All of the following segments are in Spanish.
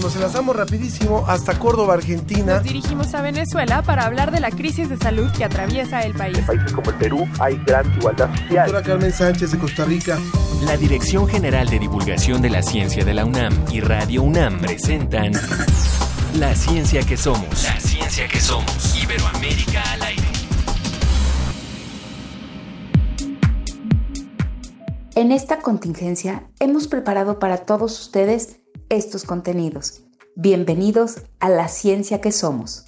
Nos enlazamos rapidísimo hasta Córdoba, Argentina. Nos dirigimos a Venezuela para hablar de la crisis de salud que atraviesa el país. En países como el Perú hay gran igualdad social. Doctora Carmen Sánchez de Costa Rica. La Dirección General de Divulgación de la Ciencia de la UNAM y Radio UNAM presentan La Ciencia que Somos. La Ciencia que Somos. Iberoamérica al aire. En esta contingencia hemos preparado para todos ustedes estos contenidos. Bienvenidos a la ciencia que somos.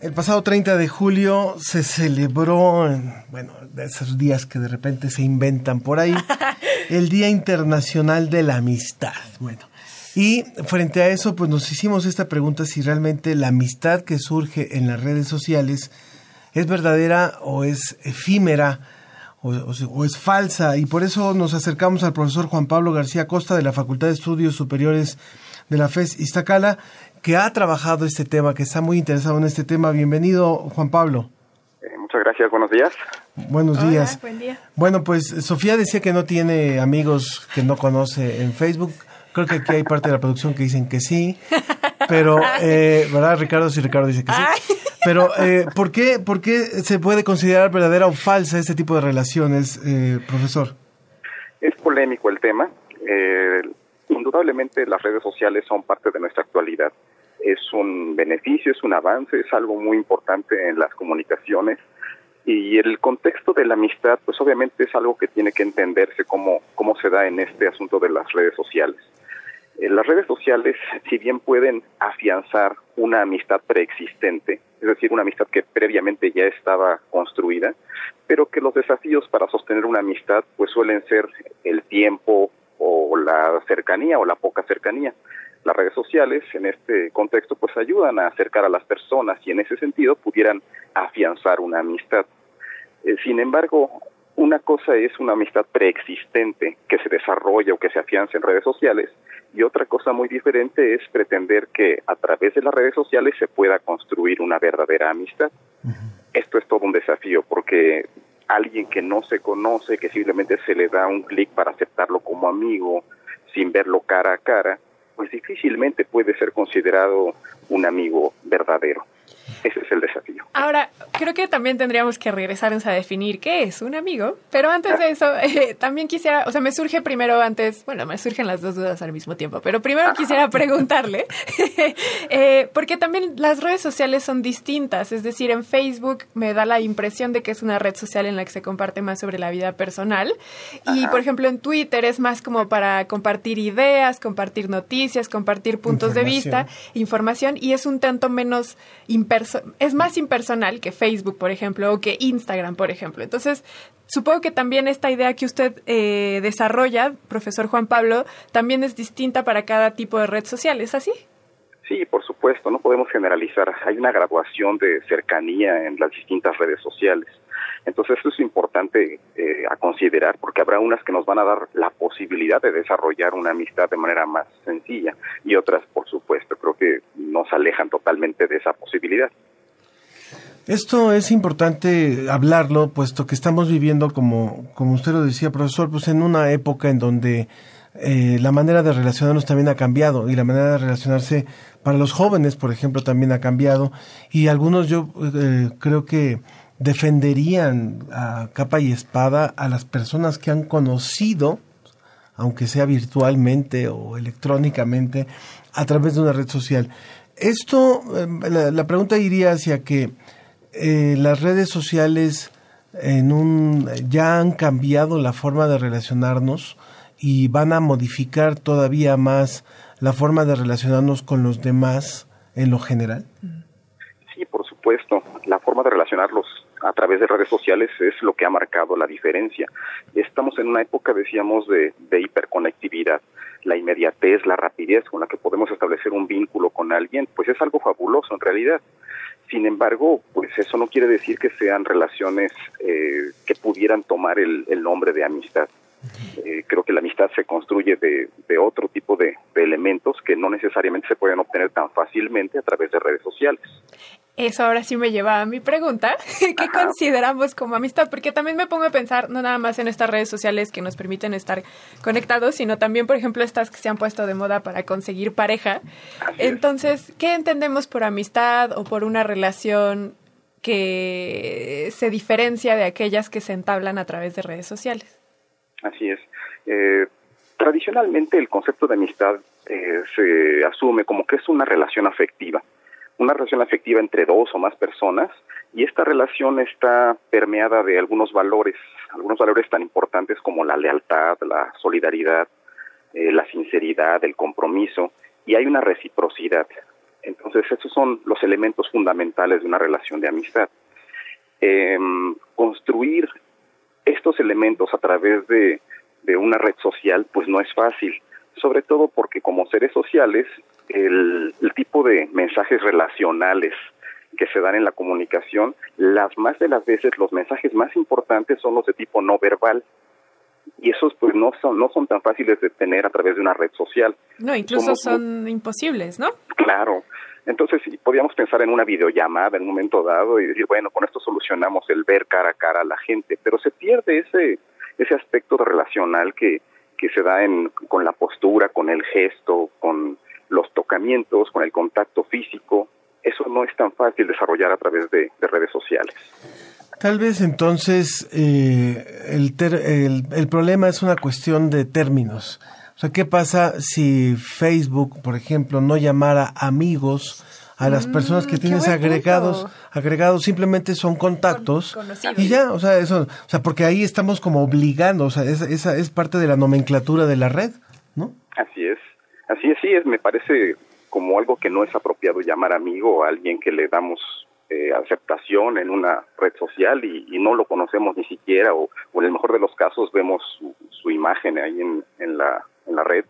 El pasado 30 de julio se celebró, bueno, de esos días que de repente se inventan por ahí, el Día Internacional de la Amistad. Bueno, y frente a eso, pues nos hicimos esta pregunta si realmente la amistad que surge en las redes sociales es verdadera o es efímera o, es falsa. Y por eso nos acercamos al profesor Juan Pablo García Costa de la Facultad de Estudios Superiores de la FES Iztacala, que ha trabajado este tema, que está muy interesado en este tema. Bienvenido, Juan Pablo. Eh, muchas gracias, buenos días. Buenos días. Buen día. Bueno, pues Sofía decía que no tiene amigos que no conoce en Facebook. Creo que aquí hay parte de la producción que dicen que sí, pero, eh, ¿verdad, Ricardo? Sí, Ricardo dice que sí. Pero, eh, ¿por, qué, ¿por qué se puede considerar verdadera o falsa este tipo de relaciones, eh, profesor? Es polémico el tema. Eh, indudablemente las redes sociales son parte de nuestra actualidad. Es un beneficio, es un avance, es algo muy importante en las comunicaciones. Y el contexto de la amistad, pues obviamente es algo que tiene que entenderse cómo, cómo se da en este asunto de las redes sociales. Eh, las redes sociales, si bien pueden afianzar una amistad preexistente, es decir, una amistad que previamente ya estaba construida, pero que los desafíos para sostener una amistad pues suelen ser el tiempo o la cercanía o la poca cercanía. Las redes sociales en este contexto pues ayudan a acercar a las personas y en ese sentido pudieran afianzar una amistad. Eh, sin embargo, una cosa es una amistad preexistente que se desarrolla o que se afianza en redes sociales y otra cosa muy diferente es pretender que a través de las redes sociales se pueda construir una verdadera amistad. Esto es todo un desafío porque alguien que no se conoce, que simplemente se le da un clic para aceptarlo como amigo sin verlo cara a cara, pues difícilmente puede ser considerado un amigo verdadero. Ese es el desafío. Ahora, creo que también tendríamos que regresarnos a definir qué es un amigo, pero antes de eso, eh, también quisiera, o sea, me surge primero antes, bueno, me surgen las dos dudas al mismo tiempo, pero primero quisiera preguntarle, eh, porque también las redes sociales son distintas, es decir, en Facebook me da la impresión de que es una red social en la que se comparte más sobre la vida personal y, por ejemplo, en Twitter es más como para compartir ideas, compartir noticias, compartir puntos de vista, información, y es un tanto menos es más impersonal que Facebook, por ejemplo, o que Instagram, por ejemplo. Entonces, supongo que también esta idea que usted eh, desarrolla, profesor Juan Pablo, también es distinta para cada tipo de red social, ¿es así? Sí, por supuesto, no podemos generalizar. Hay una graduación de cercanía en las distintas redes sociales. Entonces, esto es importante eh, a considerar porque habrá unas que nos van a dar la posibilidad de desarrollar una amistad de manera más sencilla y otras, por supuesto, creo que nos alejan totalmente de esa posibilidad. Esto es importante hablarlo, puesto que estamos viviendo, como, como usted lo decía, profesor, pues en una época en donde eh, la manera de relacionarnos también ha cambiado y la manera de relacionarse para los jóvenes, por ejemplo, también ha cambiado y algunos yo eh, creo que defenderían a capa y espada a las personas que han conocido, aunque sea virtualmente o electrónicamente, a través de una red social. Esto, em, la, pregunta iría hacia que eh, las redes sociales en un, ya han cambiado la forma de relacionarnos y van a modificar todavía más la forma de relacionarnos con los demás en lo general. Sí, por supuesto. La forma de relacionarlos a través de redes sociales es lo que ha marcado la diferencia. Estamos en una época, decíamos, de, hiperconectividad. La inmediatez, la rapidez con la que podemos establecer un vínculo con alguien, pues es algo fabuloso en realidad. Sin embargo, pues eso no quiere decir que sean relaciones eh, que pudieran tomar el, nombre de amistad. Eh, creo que la amistad se construye de, otro tipo de elementos que no necesariamente se pueden obtener tan fácilmente a través de redes sociales. Eso ahora sí me lleva a mi pregunta, ¿qué consideramos como amistad? Porque también me pongo a pensar, no nada más en estas redes sociales que nos permiten estar conectados, sino también, por ejemplo, estas que se han puesto de moda para conseguir pareja. Entonces, ¿qué entendemos por amistad o por una relación que se diferencia de aquellas que se entablan a través de redes sociales? Así es. Eh, tradicionalmente el concepto de amistad eh, se asume como que es una relación afectiva una relación afectiva entre dos o más personas y esta relación está permeada de algunos valores, algunos valores tan importantes como la lealtad, la solidaridad, eh, la sinceridad, el compromiso y hay una reciprocidad. Entonces, esos son los elementos fundamentales de una relación de amistad. Em, construir estos elementos a través de, de una red social, pues no es fácil, sobre todo porque como seres sociales el, tipo de mensajes relacionales que se dan en la comunicación, las más de las veces los mensajes más importantes son los de tipo no verbal y esos pues no son no son tan fáciles de tener a través de una red social. No, incluso son imposibles, ¿no? Claro. Entonces, podríamos pensar en una videollamada en un momento dado y decir, bueno, con esto solucionamos el ver cara a cara a la gente, pero se pierde ese ese aspecto relacional que que se da en con la postura, con el gesto, con los tocamientos, con el contacto físico, eso no es tan fácil desarrollar a través de, redes sociales. Tal vez entonces eh, el, el, problema es una cuestión de términos. O sea, ¿qué pasa si Facebook, por ejemplo, no llamara amigos a las mm, personas que tienes agregados? Agregados simplemente son contactos y ya, o sea, eso, o sea, porque ahí estamos como obligando, o sea, esa es parte de la nomenclatura de la red, ¿no? Así es. Así es, sí, es, me parece como algo que no es apropiado llamar amigo a alguien que le damos eh, aceptación en una red social y, no lo conocemos ni siquiera o, en el mejor de los casos vemos su, imagen ahí en, en, la, en la red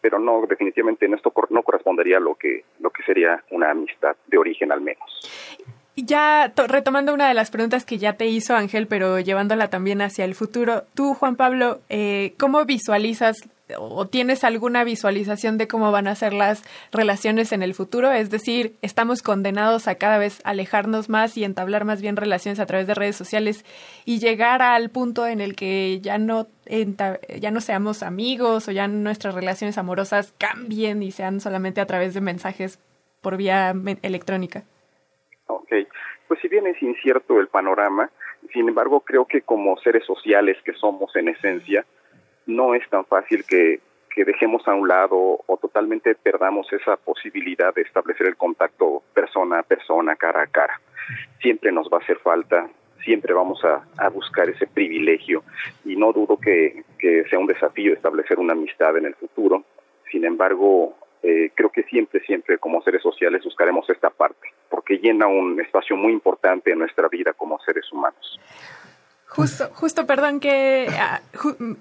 pero no definitivamente en esto no correspondería a lo que lo que sería una amistad de origen al menos. Ya retomando una de las preguntas que ya te hizo Ángel, pero llevándola también hacia el futuro, tú, Juan Pablo, eh, ¿cómo visualizas o tienes alguna visualización de cómo van a ser las relaciones en el futuro? Es decir, estamos condenados a cada vez alejarnos más y entablar más bien relaciones a través de redes sociales y llegar al punto en el que ya no ya no seamos amigos o ya nuestras relaciones amorosas cambien y sean solamente a través de mensajes por vía electrónica. Ok, pues si bien es incierto el panorama, sin embargo creo que como seres sociales que somos en esencia, no es tan fácil que, dejemos a un lado o totalmente perdamos esa posibilidad de establecer el contacto persona a persona, cara a cara. Siempre nos va a hacer falta, siempre vamos a, buscar ese privilegio y no dudo que, sea un desafío establecer una amistad en el futuro. Sin embargo, eh, creo que siempre, siempre como seres sociales buscaremos esta parte, porque llena un espacio muy importante en nuestra vida como seres humanos. Justo, justo, perdón que ah,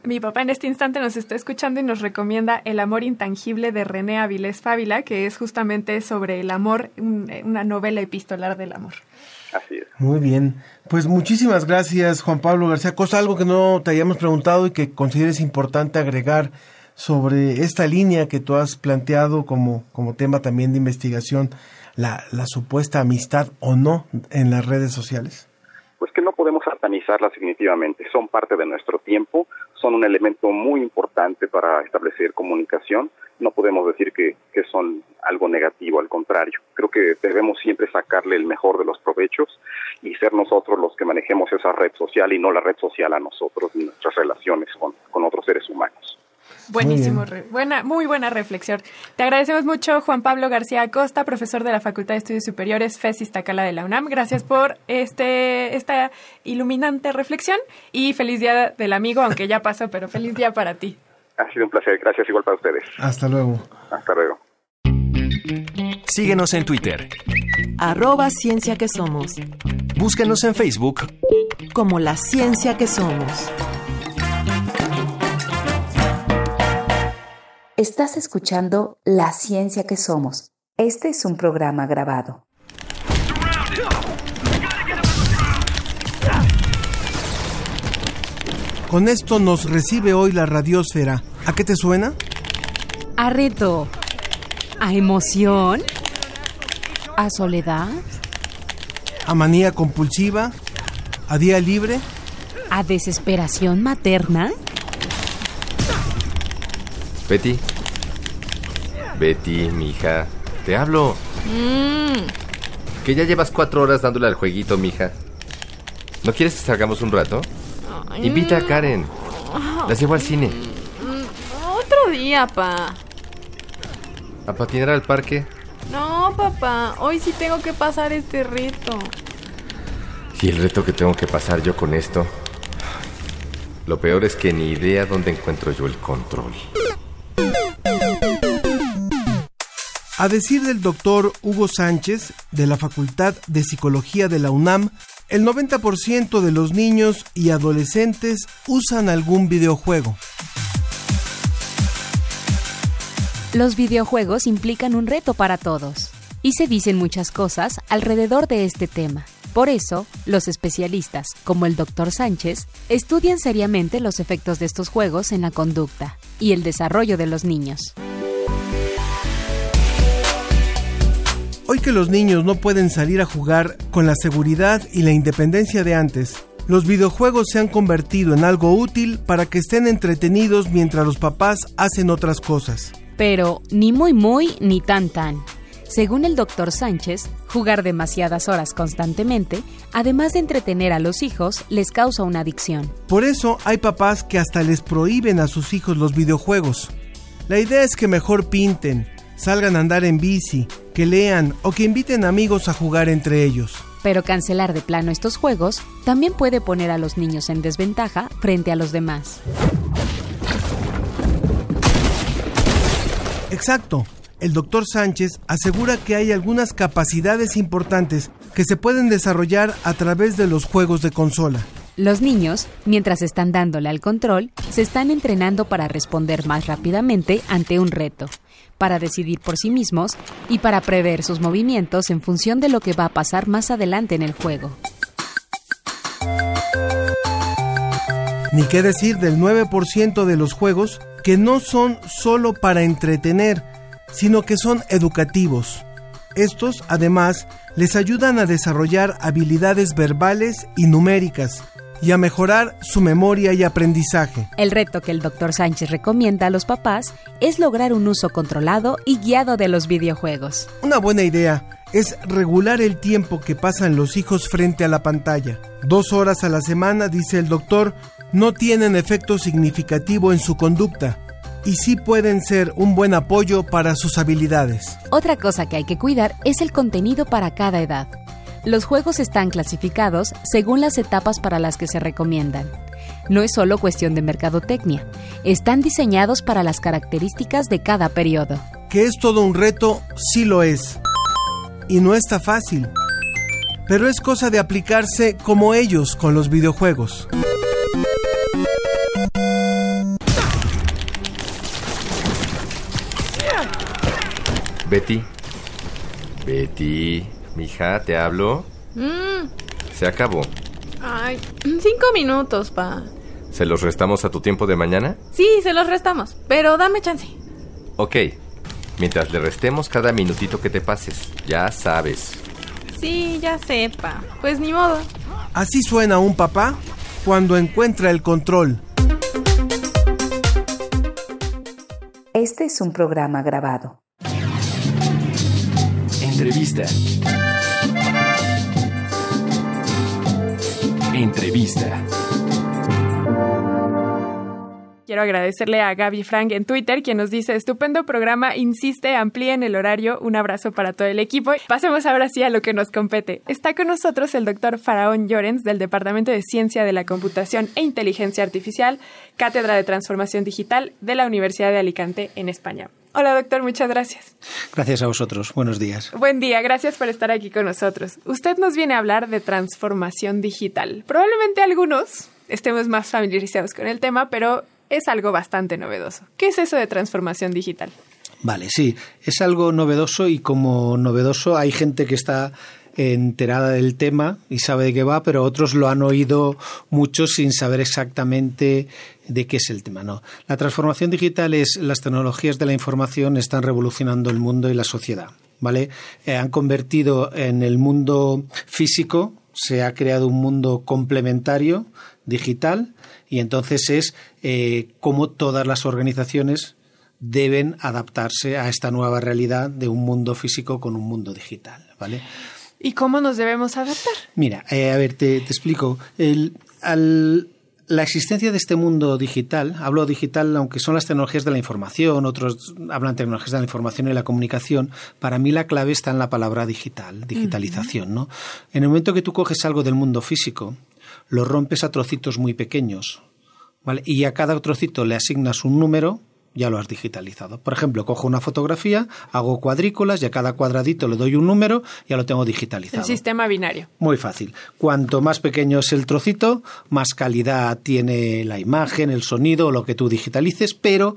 mi papá en este instante nos está escuchando y nos recomienda El amor intangible de René Avilés Fábila, que es justamente sobre el amor, una novela epistolar del amor. Así es. Muy bien. Pues muchísimas gracias, Juan Pablo García Cosa. Algo que no te hayamos preguntado y que consideres importante agregar sobre esta línea que tú has planteado como, como tema también de investigación, la, la supuesta amistad o no en las redes sociales pues que no podemos satanizarlas definitivamente. Son parte de nuestro tiempo, son un elemento muy importante para establecer comunicación. No podemos decir que, que son algo negativo, al contrario. Creo que debemos siempre sacarle el mejor de los provechos y ser nosotros los que manejemos esa red social y no la red social a nosotros y nuestras relaciones con, con otros seres humanos. Buenísimo, muy buena, muy buena reflexión. Te agradecemos mucho, Juan Pablo García Acosta, profesor de la Facultad de Estudios Superiores FES Iztacala de la UNAM. Gracias por este esta iluminante reflexión y feliz día del amigo, aunque ya pasó, pero feliz día para ti. Ha sido un placer, gracias igual para ustedes. Hasta luego. Hasta luego. Síguenos en Twitter. Arroba Ciencia que Somos. Búscanos en Facebook. Como la ciencia que somos. Estás escuchando La Ciencia que Somos. Este es un programa grabado. Con esto nos recibe hoy la radiosfera. ¿A qué te suena? A reto. A emoción. A soledad. a manía compulsiva, a día libre, a desesperación materna. Betty. Betty, mija. Te hablo. Mm. Que ya llevas cuatro horas dándole al jueguito, mija. ¿No quieres que salgamos un rato? Invita a Karen. Las llevo al cine. Otro día, pa. ¿A patinar al parque? No, papá. Hoy sí tengo que pasar este reto. Y el reto que tengo que pasar yo con esto. Lo peor es que ni idea dónde encuentro yo el control. A decir del doctor Hugo Sánchez, de la Facultad de Psicología de la UNAM, el 90% de los niños y adolescentes usan algún videojuego. Los videojuegos implican un reto para todos y se dicen muchas cosas alrededor de este tema. Por eso, los especialistas, como el Dr. Sánchez, estudian seriamente los efectos de estos juegos en la conducta y el desarrollo de los niños. Hoy que los niños no pueden salir a jugar con la seguridad y la independencia de antes, los videojuegos se han convertido en algo útil para que estén entretenidos mientras los papás hacen otras cosas. Pero ni muy muy ni tan tan. Según el doctor Sánchez, jugar demasiadas horas constantemente, además de entretener a los hijos, les causa una adicción. Por eso hay papás que hasta les prohíben a sus hijos los videojuegos. La idea es que mejor pinten, salgan a andar en bici, que lean o que inviten amigos a jugar entre ellos. Pero cancelar de plano estos juegos también puede poner a los niños en desventaja frente a los demás. Exacto. El doctor Sánchez asegura que hay algunas capacidades importantes que se pueden desarrollar a través de los juegos de consola. Los niños, mientras están dándole al control, se están entrenando para responder más rápidamente ante un reto, para decidir por sí mismos y para prever sus movimientos en función de lo que va a pasar más adelante en el juego. Ni qué decir del 9% de los juegos que no son solo para entretener, sino que son educativos. Estos, además, les ayudan a desarrollar habilidades verbales y numéricas y a mejorar su memoria y aprendizaje. El reto que el Dr. Sánchez recomienda a los papás es lograr un uso controlado y guiado de los videojuegos. Una buena idea es regular el tiempo que pasan los hijos frente a la pantalla. Dos horas a la semana, dice el doctor, no tienen efecto significativo en su conducta y sí pueden ser un buen apoyo para sus habilidades. Otra cosa que hay que cuidar es el contenido para cada edad. Los juegos están clasificados según las etapas para las que se recomiendan. No es solo cuestión de mercadotecnia, están diseñados para las características de cada periodo. Que es todo un reto, sí lo es. Y no está fácil. Pero es cosa de aplicarse como ellos con los videojuegos. Betty. Betty. Mija, ¿te hablo? Mm. Se acabó. Ay, cinco minutos, pa. ¿Se los restamos a tu tiempo de mañana? Sí, se los restamos, pero dame chance. Ok. Mientras le restemos cada minutito que te pases. Ya sabes. Sí, ya sepa. Pues ni modo. Así suena un papá cuando encuentra el control. Este es un programa grabado. Entrevista. Entrevista. Quiero agradecerle a Gaby Frank en Twitter, quien nos dice, estupendo programa, insiste, amplíen el horario, un abrazo para todo el equipo. Pasemos ahora sí a lo que nos compete. Está con nosotros el doctor Faraón Llorens del Departamento de Ciencia de la Computación e Inteligencia Artificial, Cátedra de Transformación Digital de la Universidad de Alicante en España. Hola doctor, muchas gracias. Gracias a vosotros, buenos días. Buen día, gracias por estar aquí con nosotros. Usted nos viene a hablar de transformación digital. Probablemente algunos estemos más familiarizados con el tema, pero es algo bastante novedoso. ¿Qué es eso de transformación digital? Vale, sí, es algo novedoso y como novedoso hay gente que está enterada del tema y sabe de qué va, pero otros lo han oído mucho sin saber exactamente de qué es el tema. No, la transformación digital es las tecnologías de la información están revolucionando el mundo y la sociedad. ¿vale? Eh, han convertido en el mundo físico, se ha creado un mundo complementario, digital, y entonces es eh, cómo todas las organizaciones deben adaptarse a esta nueva realidad de un mundo físico con un mundo digital, ¿vale? ¿Y cómo nos debemos adaptar? Mira, eh, a ver, te, explico. El, la existencia de este mundo digital, hablo digital aunque son las tecnologías de la información, otros hablan tecnologías de la información y la comunicación, para mí la clave está en la palabra digital, digitalización, ¿no? En el momento que tú coges algo del mundo físico, lo rompes a trocitos muy pequeños, ¿vale? Y a cada trocito le asignas un número, ya lo has digitalizado. Por ejemplo, cojo una fotografía, hago cuadrículas y a cada cuadradito le doy un número, ya lo tengo digitalizado. El sistema binario. Muy fácil. Cuanto más pequeño es el trocito, más calidad tiene la imagen, el sonido, lo que tú digitalices, pero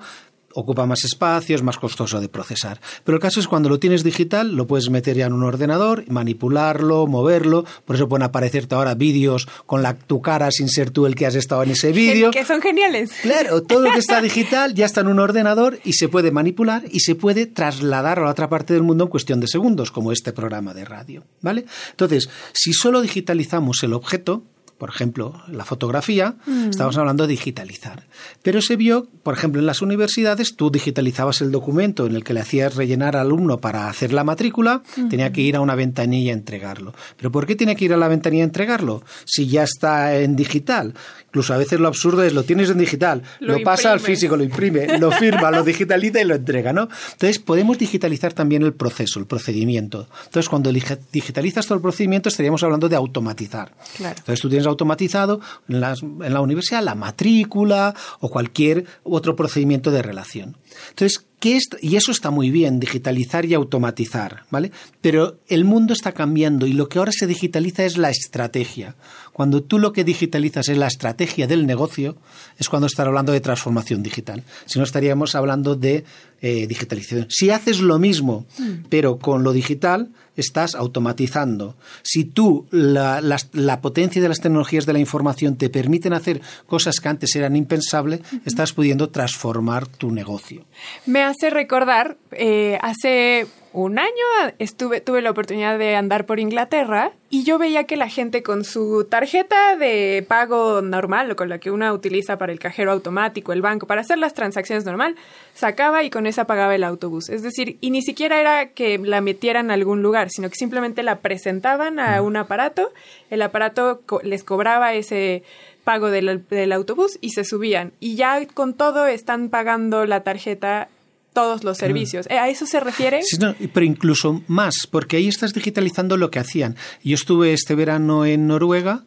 ocupa más espacio, es más costoso de procesar. Pero el caso es cuando lo tienes digital, lo puedes meter ya en un ordenador, manipularlo, moverlo. Por eso pueden aparecerte ahora vídeos con la, tu cara sin ser tú el que has estado en ese vídeo. Que son geniales. Claro, todo lo que está digital ya está en un ordenador y se puede manipular y se puede trasladar a la otra parte del mundo en cuestión de segundos, como este programa de radio. ¿Vale? Entonces, si solo digitalizamos el objeto, por ejemplo, la fotografía, mm. estamos hablando de digitalizar. Pero se vio, por ejemplo, en las universidades, tú digitalizabas el documento en el que le hacías rellenar al alumno para hacer la matrícula, tenía que ir a una ventanilla a entregarlo. ¿Pero por qué tiene que ir a la ventanilla a entregarlo? Si ya está en digital. Incluso a veces lo absurdo es lo tienes en digital, lo, pasa al físico, lo imprime, lo firma, lo digitaliza y lo entrega, ¿no? Entonces podemos digitalizar también el proceso, el procedimiento. Entonces cuando digitalizas todo el procedimiento estaríamos hablando de automatizar. Entonces tú tienes automatizado en, en la universidad la matrícula o cualquier otro procedimiento de relación. Entonces, ¿qué es? Y eso está muy bien, digitalizar y automatizar, ¿vale? Pero el mundo está cambiando y lo que ahora se digitaliza es la estrategia. Cuando tú lo que digitalizas es la estrategia del negocio, es cuando estar hablando de transformación digital. Si no, estaríamos hablando de eh, digitalización. Si haces lo mismo, mm. pero con lo digital, estás automatizando. Si tú, la, la, potencia de las tecnologías de la información te permiten hacer cosas que antes eran impensables, estás pudiendo transformar tu negocio. Me hace recordar, eh, hace un año estuve, tuve la oportunidad de andar por Inglaterra y yo veía que la gente con su tarjeta de pago normal, o con la que uno utiliza para el cajero automático, el banco, para hacer las transacciones normal, sacaba y con esa pagaba el autobús. Es decir, y ni siquiera era que la metieran a algún lugar, sino que simplemente la presentaban a un aparato, el aparato les cobraba ese pago del, del autobús y se subían. Y ya con todo están pagando la tarjeta todos los servicios. ¿A eso se refiere? Sí, pero incluso más, porque ahí estás digitalizando lo que hacían. Yo estuve este verano en Noruega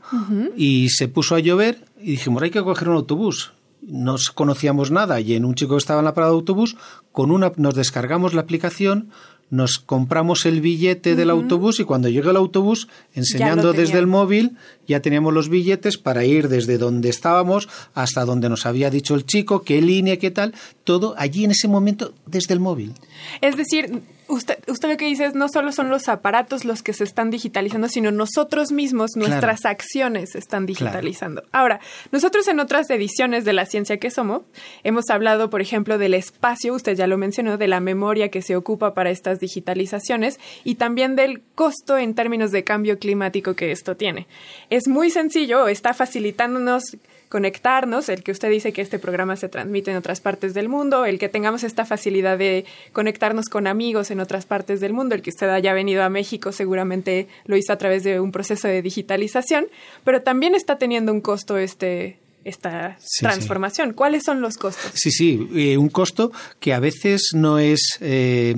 y se puso a llover y dijimos, hay que coger un autobús. No conocíamos nada y en un chico que estaba en la parada de autobús, con una nos descargamos la aplicación, nos compramos el billete del autobús y cuando llega el autobús, enseñando desde el móvil, ya teníamos los billetes para ir desde donde estábamos hasta donde nos había dicho el chico, qué línea, qué tal, todo allí en ese momento desde el móvil. Es decir, Usted, usted lo que dice es no solo son los aparatos los que se están digitalizando, sino nosotros mismos, nuestras acciones se están digitalizando. Ahora, nosotros en otras ediciones de La Ciencia que Somos hemos hablado, por ejemplo, del espacio, usted ya lo mencionó, de la memoria que se ocupa para estas digitalizaciones y también del costo en términos de cambio climático que esto tiene. Es muy sencillo, está facilitándonos conectarnos, el que usted dice que este programa se transmite en otras partes del mundo, el que tengamos esta facilidad de conectarnos con amigos en otras partes del mundo, el que usted haya venido a México seguramente lo hizo a través de un proceso de digitalización, pero también está teniendo un costo este esta transformación. ¿Cuáles son los costos? Sí, sí, eh, un costo que a veces no es eh,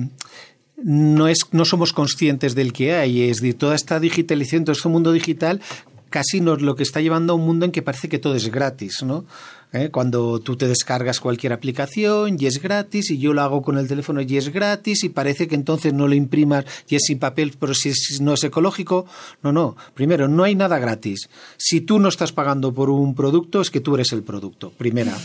no es no somos conscientes del que hay, es decir, toda esta digitalización, todo este mundo digital casi nos lo que está llevando a un mundo en que parece que todo es gratis, ¿no? ¿Eh? Cuando tú te descargas cualquier aplicación y es gratis y yo lo hago con el teléfono y es gratis y parece que entonces no lo imprimas y es sin papel pero si no es ecológico. No, no. Primero, no hay nada gratis. Si tú no estás pagando por un producto es que tú eres el producto. Primera.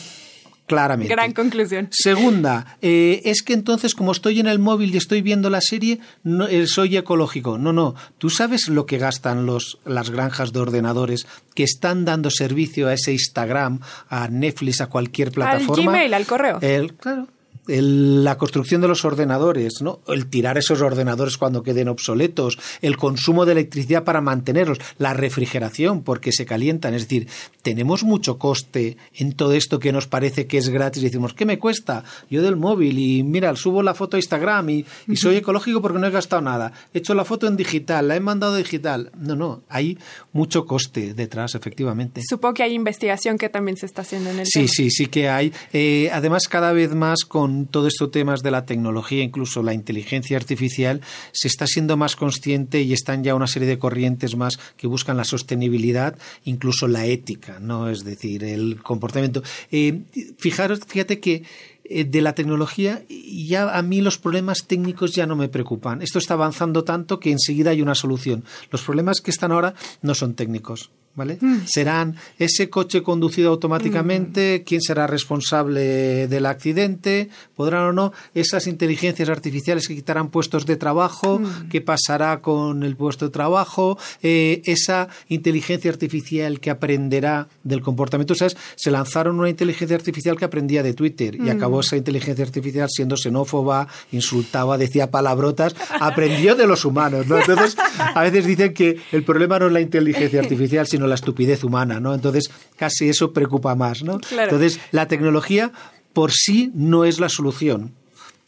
Claramente. Gran conclusión. Segunda, eh, es que entonces como estoy en el móvil y estoy viendo la serie, no, eh, soy ecológico. No, no. ¿Tú sabes lo que gastan los, las granjas de ordenadores que están dando servicio a ese Instagram, a Netflix, a cualquier plataforma? Al Gmail, al correo. El, claro. La construcción de los ordenadores, ¿no? el tirar esos ordenadores cuando queden obsoletos, el consumo de electricidad para mantenerlos, la refrigeración porque se calientan. Es decir, tenemos mucho coste en todo esto que nos parece que es gratis y decimos, ¿qué me cuesta? Yo del móvil y mira, subo la foto a Instagram y, y soy ecológico porque no he gastado nada. He hecho la foto en digital, la he mandado digital. No, no, hay mucho coste detrás, efectivamente. Supongo que hay investigación que también se está haciendo en el Sí, tema. sí, sí que hay. Eh, además, cada vez más con todo estos temas de la tecnología, incluso la inteligencia artificial, se está siendo más consciente y están ya una serie de corrientes más que buscan la sostenibilidad, incluso la ética, ¿no? Es decir, el comportamiento. Eh, fijaros, fíjate que eh, de la tecnología, ya a mí los problemas técnicos ya no me preocupan. Esto está avanzando tanto que enseguida hay una solución. Los problemas que están ahora no son técnicos. ¿Vale? Serán ese coche conducido automáticamente, quién será responsable del accidente, podrán o no esas inteligencias artificiales que quitarán puestos de trabajo, qué pasará con el puesto de trabajo, eh, esa inteligencia artificial que aprenderá del comportamiento. ¿Sabes? Se lanzaron una inteligencia artificial que aprendía de Twitter y acabó esa inteligencia artificial siendo xenófoba, insultaba, decía palabrotas, aprendió de los humanos, ¿no? Entonces, a veces dicen que el problema no es la inteligencia artificial, sino la estupidez humana, ¿no? Entonces, casi eso preocupa más, ¿no? Claro. Entonces, la tecnología por sí no es la solución.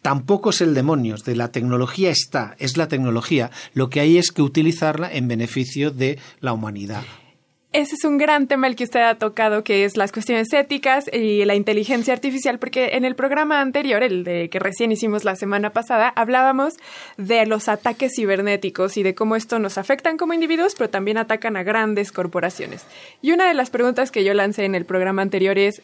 Tampoco es el demonio, de la tecnología está, es la tecnología. Lo que hay es que utilizarla en beneficio de la humanidad. Ese es un gran tema el que usted ha tocado, que es las cuestiones éticas y la inteligencia artificial, porque en el programa anterior, el de que recién hicimos la semana pasada, hablábamos de los ataques cibernéticos y de cómo esto nos afectan como individuos, pero también atacan a grandes corporaciones. Y una de las preguntas que yo lancé en el programa anterior es,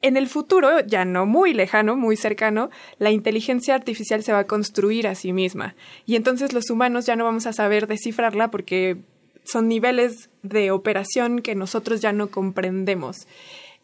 en el futuro, ya no muy lejano, muy cercano, la inteligencia artificial se va a construir a sí misma. Y entonces los humanos ya no vamos a saber descifrarla porque son niveles de operación que nosotros ya no comprendemos.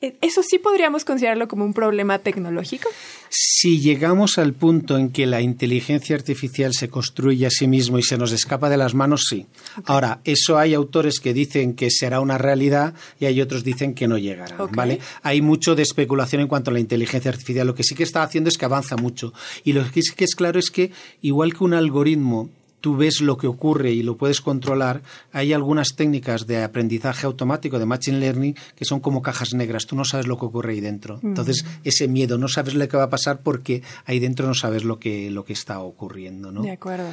Eh, ¿Eso sí podríamos considerarlo como un problema tecnológico? Si llegamos al punto en que la inteligencia artificial se construye a sí mismo y se nos escapa de las manos, sí. Ahora, eso hay autores que dicen que será una realidad y hay otros dicen que no llegará. ¿vale? Hay mucho de especulación en cuanto a la inteligencia artificial. Lo que sí que está haciendo es que avanza mucho. Y lo que sí que es claro es que, igual que un algoritmo tú ves lo que ocurre y lo puedes controlar, hay algunas técnicas de aprendizaje automático, de machine learning, que son como cajas negras. Tú no sabes lo que ocurre ahí dentro. Entonces, ese miedo, no sabes lo que va a pasar porque ahí dentro no sabes lo que, lo que está ocurriendo, ¿no? De acuerdo.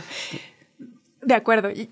De acuerdo. Y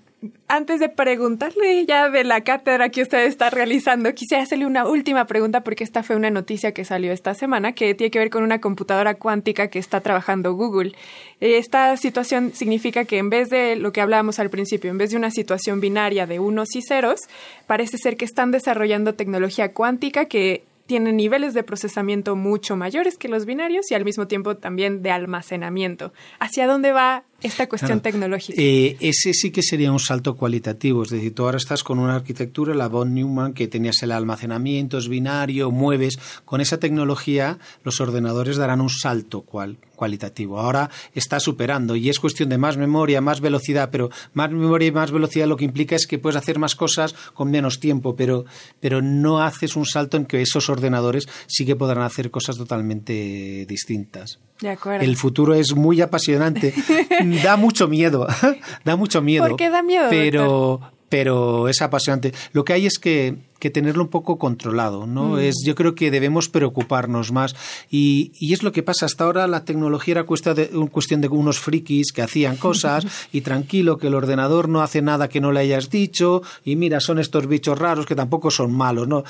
antes de preguntarle ya de la cátedra que usted está realizando, quisiera hacerle una última pregunta porque esta fue una noticia que salió esta semana que tiene que ver con una computadora cuántica que está trabajando Google. Esta situación significa que en vez de lo que hablábamos al principio, en vez de una situación binaria de unos y ceros, parece ser que están desarrollando tecnología cuántica que tiene niveles de procesamiento mucho mayores que los binarios y al mismo tiempo también de almacenamiento. ¿Hacia dónde va esta cuestión Claro. tecnológica? Eh, ese sí que sería un salto cualitativo. Es decir, tú ahora estás con una arquitectura, la von Neumann, que tenías el almacenamiento, es binario, mueves. Con esa tecnología, los ordenadores darán un salto cual, cualitativo. Ahora está superando y es cuestión de más memoria, más velocidad, pero más memoria y más velocidad lo que implica es que puedes hacer más cosas con menos tiempo, pero, pero no haces un salto en que esos ordenadores sí que podrán hacer cosas totalmente distintas. De acuerdo. El futuro es muy apasionante. da mucho miedo. da mucho miedo. ¿Por qué da miedo, Pero, pero es apasionante. Lo que hay es que, que tenerlo un poco controlado, Mm. ¿no? Es, yo creo que debemos preocuparnos más. Y, y es lo que pasa. Hasta ahora la tecnología era cuestión de, un- cuestión de unos frikis que hacían cosas y tranquilo que el ordenador no hace nada que no le hayas dicho y mira, son estos bichos raros que tampoco son malos, ¿no?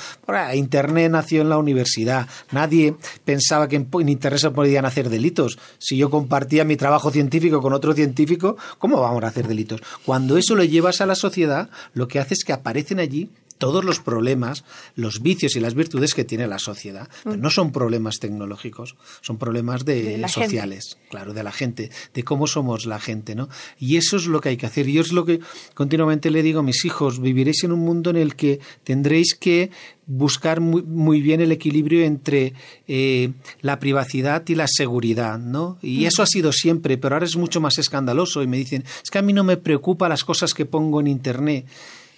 Internet nació en la universidad. Nadie pensaba que en, en Internet se podían hacer delitos. Si yo compartía mi trabajo científico con otro científico, ¿cómo vamos a hacer delitos? Cuando eso lo llevas a la sociedad, lo que hace es que aparecen allí todos los problemas, los vicios y las virtudes que tiene la sociedad. Pero no son problemas tecnológicos, son problemas de, De la gente. sociales, claro, de la gente, de cómo somos la gente, ¿no? Y eso es lo que hay que hacer. Y es lo que continuamente le digo a mis hijos, viviréis en un mundo en el que tendréis que buscar muy, muy bien el equilibrio entre eh, la privacidad y la seguridad, ¿no? Y eso ha sido siempre, pero ahora es mucho más escandaloso y me dicen, es que a mí no me preocupa las cosas que pongo en Internet.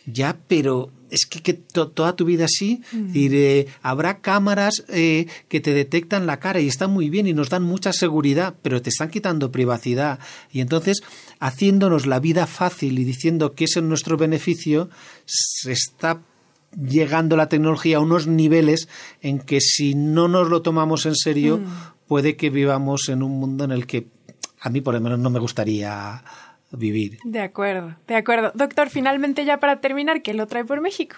Ya, pero es que, toda tu vida así, eh, habrá cámaras eh, que te detectan la cara y están muy bien y nos dan mucha seguridad, pero te están quitando privacidad. Y entonces, haciéndonos la vida fácil y diciendo que es en nuestro beneficio, se está llegando la tecnología a unos niveles en que si no nos lo tomamos en serio, mm. puede que vivamos en un mundo en el que a mí por lo menos no me gustaría vivir. De acuerdo, de acuerdo. Doctor, finalmente ya para terminar, ¿qué lo trae por México?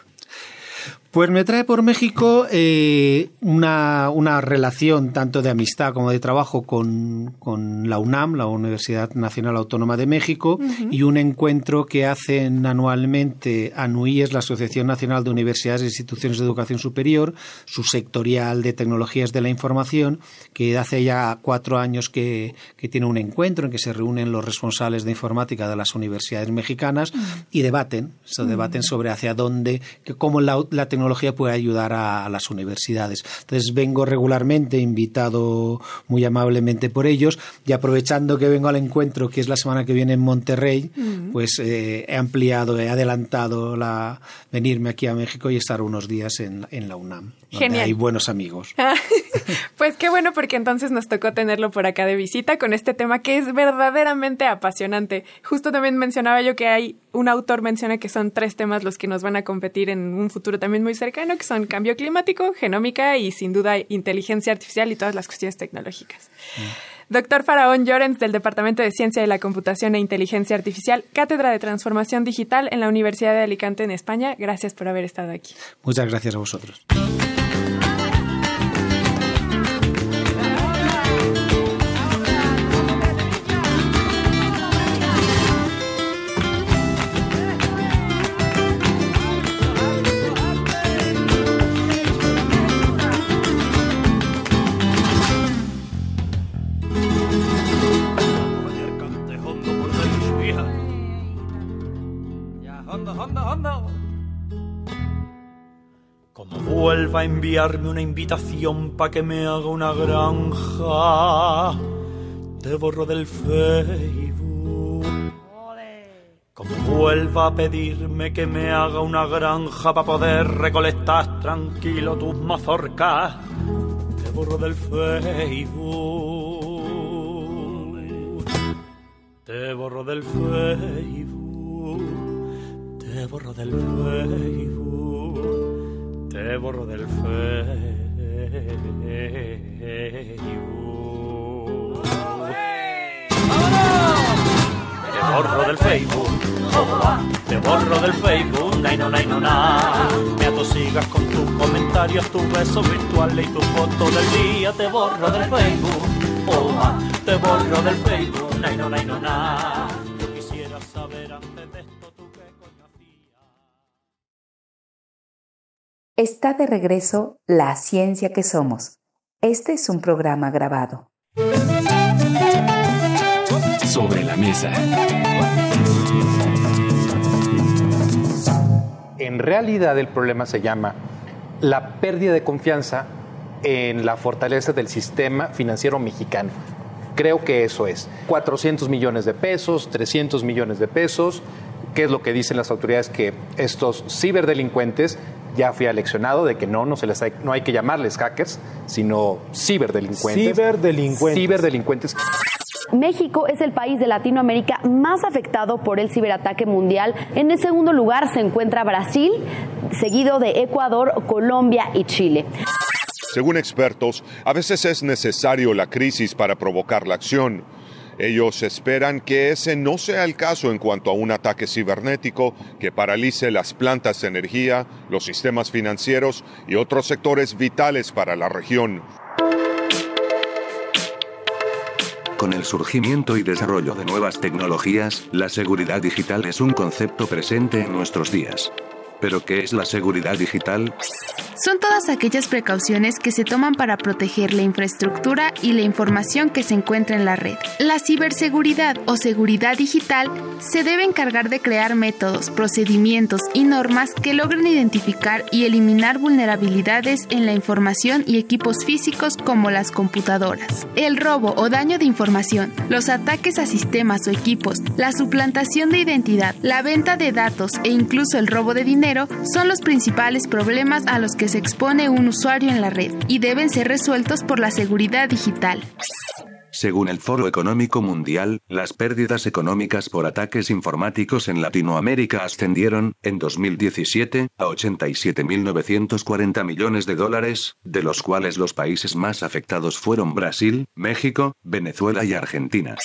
Pues me trae por México eh, una, una, relación tanto de amistad como de trabajo con, con la UNAM, la Universidad Nacional Autónoma de México, y un encuentro que hacen anualmente ANUIES, la Asociación Nacional de Universidades e Instituciones de Educación Superior, su sectorial de tecnologías de la información, que hace ya cuatro años que, que tiene un encuentro en que se reúnen los responsables de informática de las universidades mexicanas y debaten, se debaten sobre hacia dónde, cómo la, la tecnología tecnología puede ayudar a, las universidades. Entonces vengo regularmente invitado muy amablemente por ellos y aprovechando que vengo al encuentro que es la semana que viene en Monterrey, pues eh, he ampliado, he adelantado la venirme aquí a México y estar unos días en, en la UNAM. Genial. Hay buenos amigos. pues qué bueno porque entonces nos tocó tenerlo por acá de visita con este tema que es verdaderamente apasionante. Justo también mencionaba yo que hay un autor menciona que son tres temas los que nos van a competir en un futuro también muy cercano, que son cambio climático, genómica y sin duda inteligencia artificial y todas las cuestiones tecnológicas. Mm. Doctor Faraón Llorens, del Departamento de Ciencia de la Computación e Inteligencia Artificial, Cátedra de Transformación Digital en la Universidad de Alicante en España. Gracias por haber estado aquí. Muchas gracias a vosotros. Vuelva a enviarme una invitación para que me haga una granja, te borro del Facebook. Como vuelva a pedirme que me haga una granja para poder recolectar tranquilo tus mazorcas, te borro del Facebook. Te borro del Facebook. Te borro del Facebook te borro del Facebook. Te borro del Facebook. Te borro del Facebook. Nay, no, nay, no, na. Me atosigas con tus comentarios, tus besos virtuales y tu foto del día. Te borro del Facebook. Te borro del Facebook. Nay, no, nay, no. Está de regreso La Ciencia que Somos. Este es un programa grabado. Sobre la mesa. En realidad el problema se llama la pérdida de confianza en la fortaleza del sistema financiero mexicano. Creo que eso es. 400 millones de pesos, 300 millones de pesos. ¿Qué es lo que dicen las autoridades? Que estos ciberdelincuentes ya fui aleccionado de que no, no, se les hay, no hay que llamarles hackers, sino ciberdelincuentes. Ciberdelincuentes. Ciberdelincuentes. México es el país de Latinoamérica más afectado por el ciberataque mundial. En el segundo lugar se encuentra Brasil, seguido de Ecuador, Colombia y Chile. Según expertos, a veces es necesario la crisis para provocar la acción. Ellos esperan que ese no sea el caso en cuanto a un ataque cibernético que paralice las plantas de energía, los sistemas financieros y otros sectores vitales para la región. Con el surgimiento y desarrollo de nuevas tecnologías, la seguridad digital es un concepto presente en nuestros días. Pero ¿qué es la seguridad digital? Son todas aquellas precauciones que se toman para proteger la infraestructura y la información que se encuentra en la red. La ciberseguridad o seguridad digital se debe encargar de crear métodos, procedimientos y normas que logren identificar y eliminar vulnerabilidades en la información y equipos físicos como las computadoras. El robo o daño de información, los ataques a sistemas o equipos, la suplantación de identidad, la venta de datos e incluso el robo de dinero son los principales problemas a los que se expone un usuario en la red y deben ser resueltos por la seguridad digital. Según el Foro Económico Mundial, las pérdidas económicas por ataques informáticos en Latinoamérica ascendieron, en 2017, a 87.940 millones de dólares, de los cuales los países más afectados fueron Brasil, México, Venezuela y Argentina.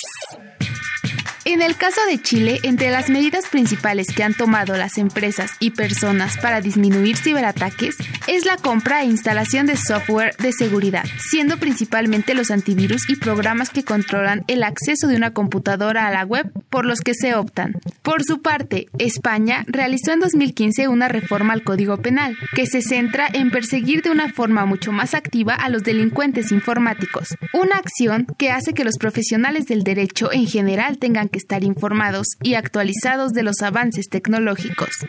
En el caso de Chile, entre las medidas principales que han tomado las empresas y personas para disminuir ciberataques es la compra e instalación de software de seguridad, siendo principalmente los antivirus y programas que controlan el acceso de una computadora a la web por los que se optan. Por su parte, España realizó en 2015 una reforma al Código Penal, que se centra en perseguir de una forma mucho más activa a los delincuentes informáticos, una acción que hace que los profesionales del derecho en general tengan que estar informados y actualizados de los avances tecnológicos.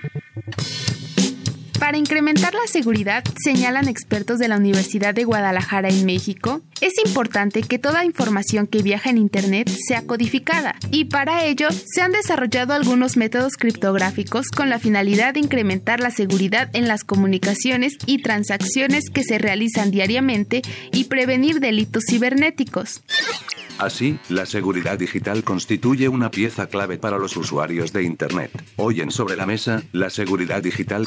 Para incrementar la seguridad, señalan expertos de la Universidad de Guadalajara en México, es importante que toda información que viaja en Internet sea codificada y para ello se han desarrollado algunos métodos criptográficos con la finalidad de incrementar la seguridad en las comunicaciones y transacciones que se realizan diariamente y prevenir delitos cibernéticos. Así, la seguridad digital constituye una pieza clave para los usuarios de Internet. Hoy en Sobre la Mesa, la seguridad digital.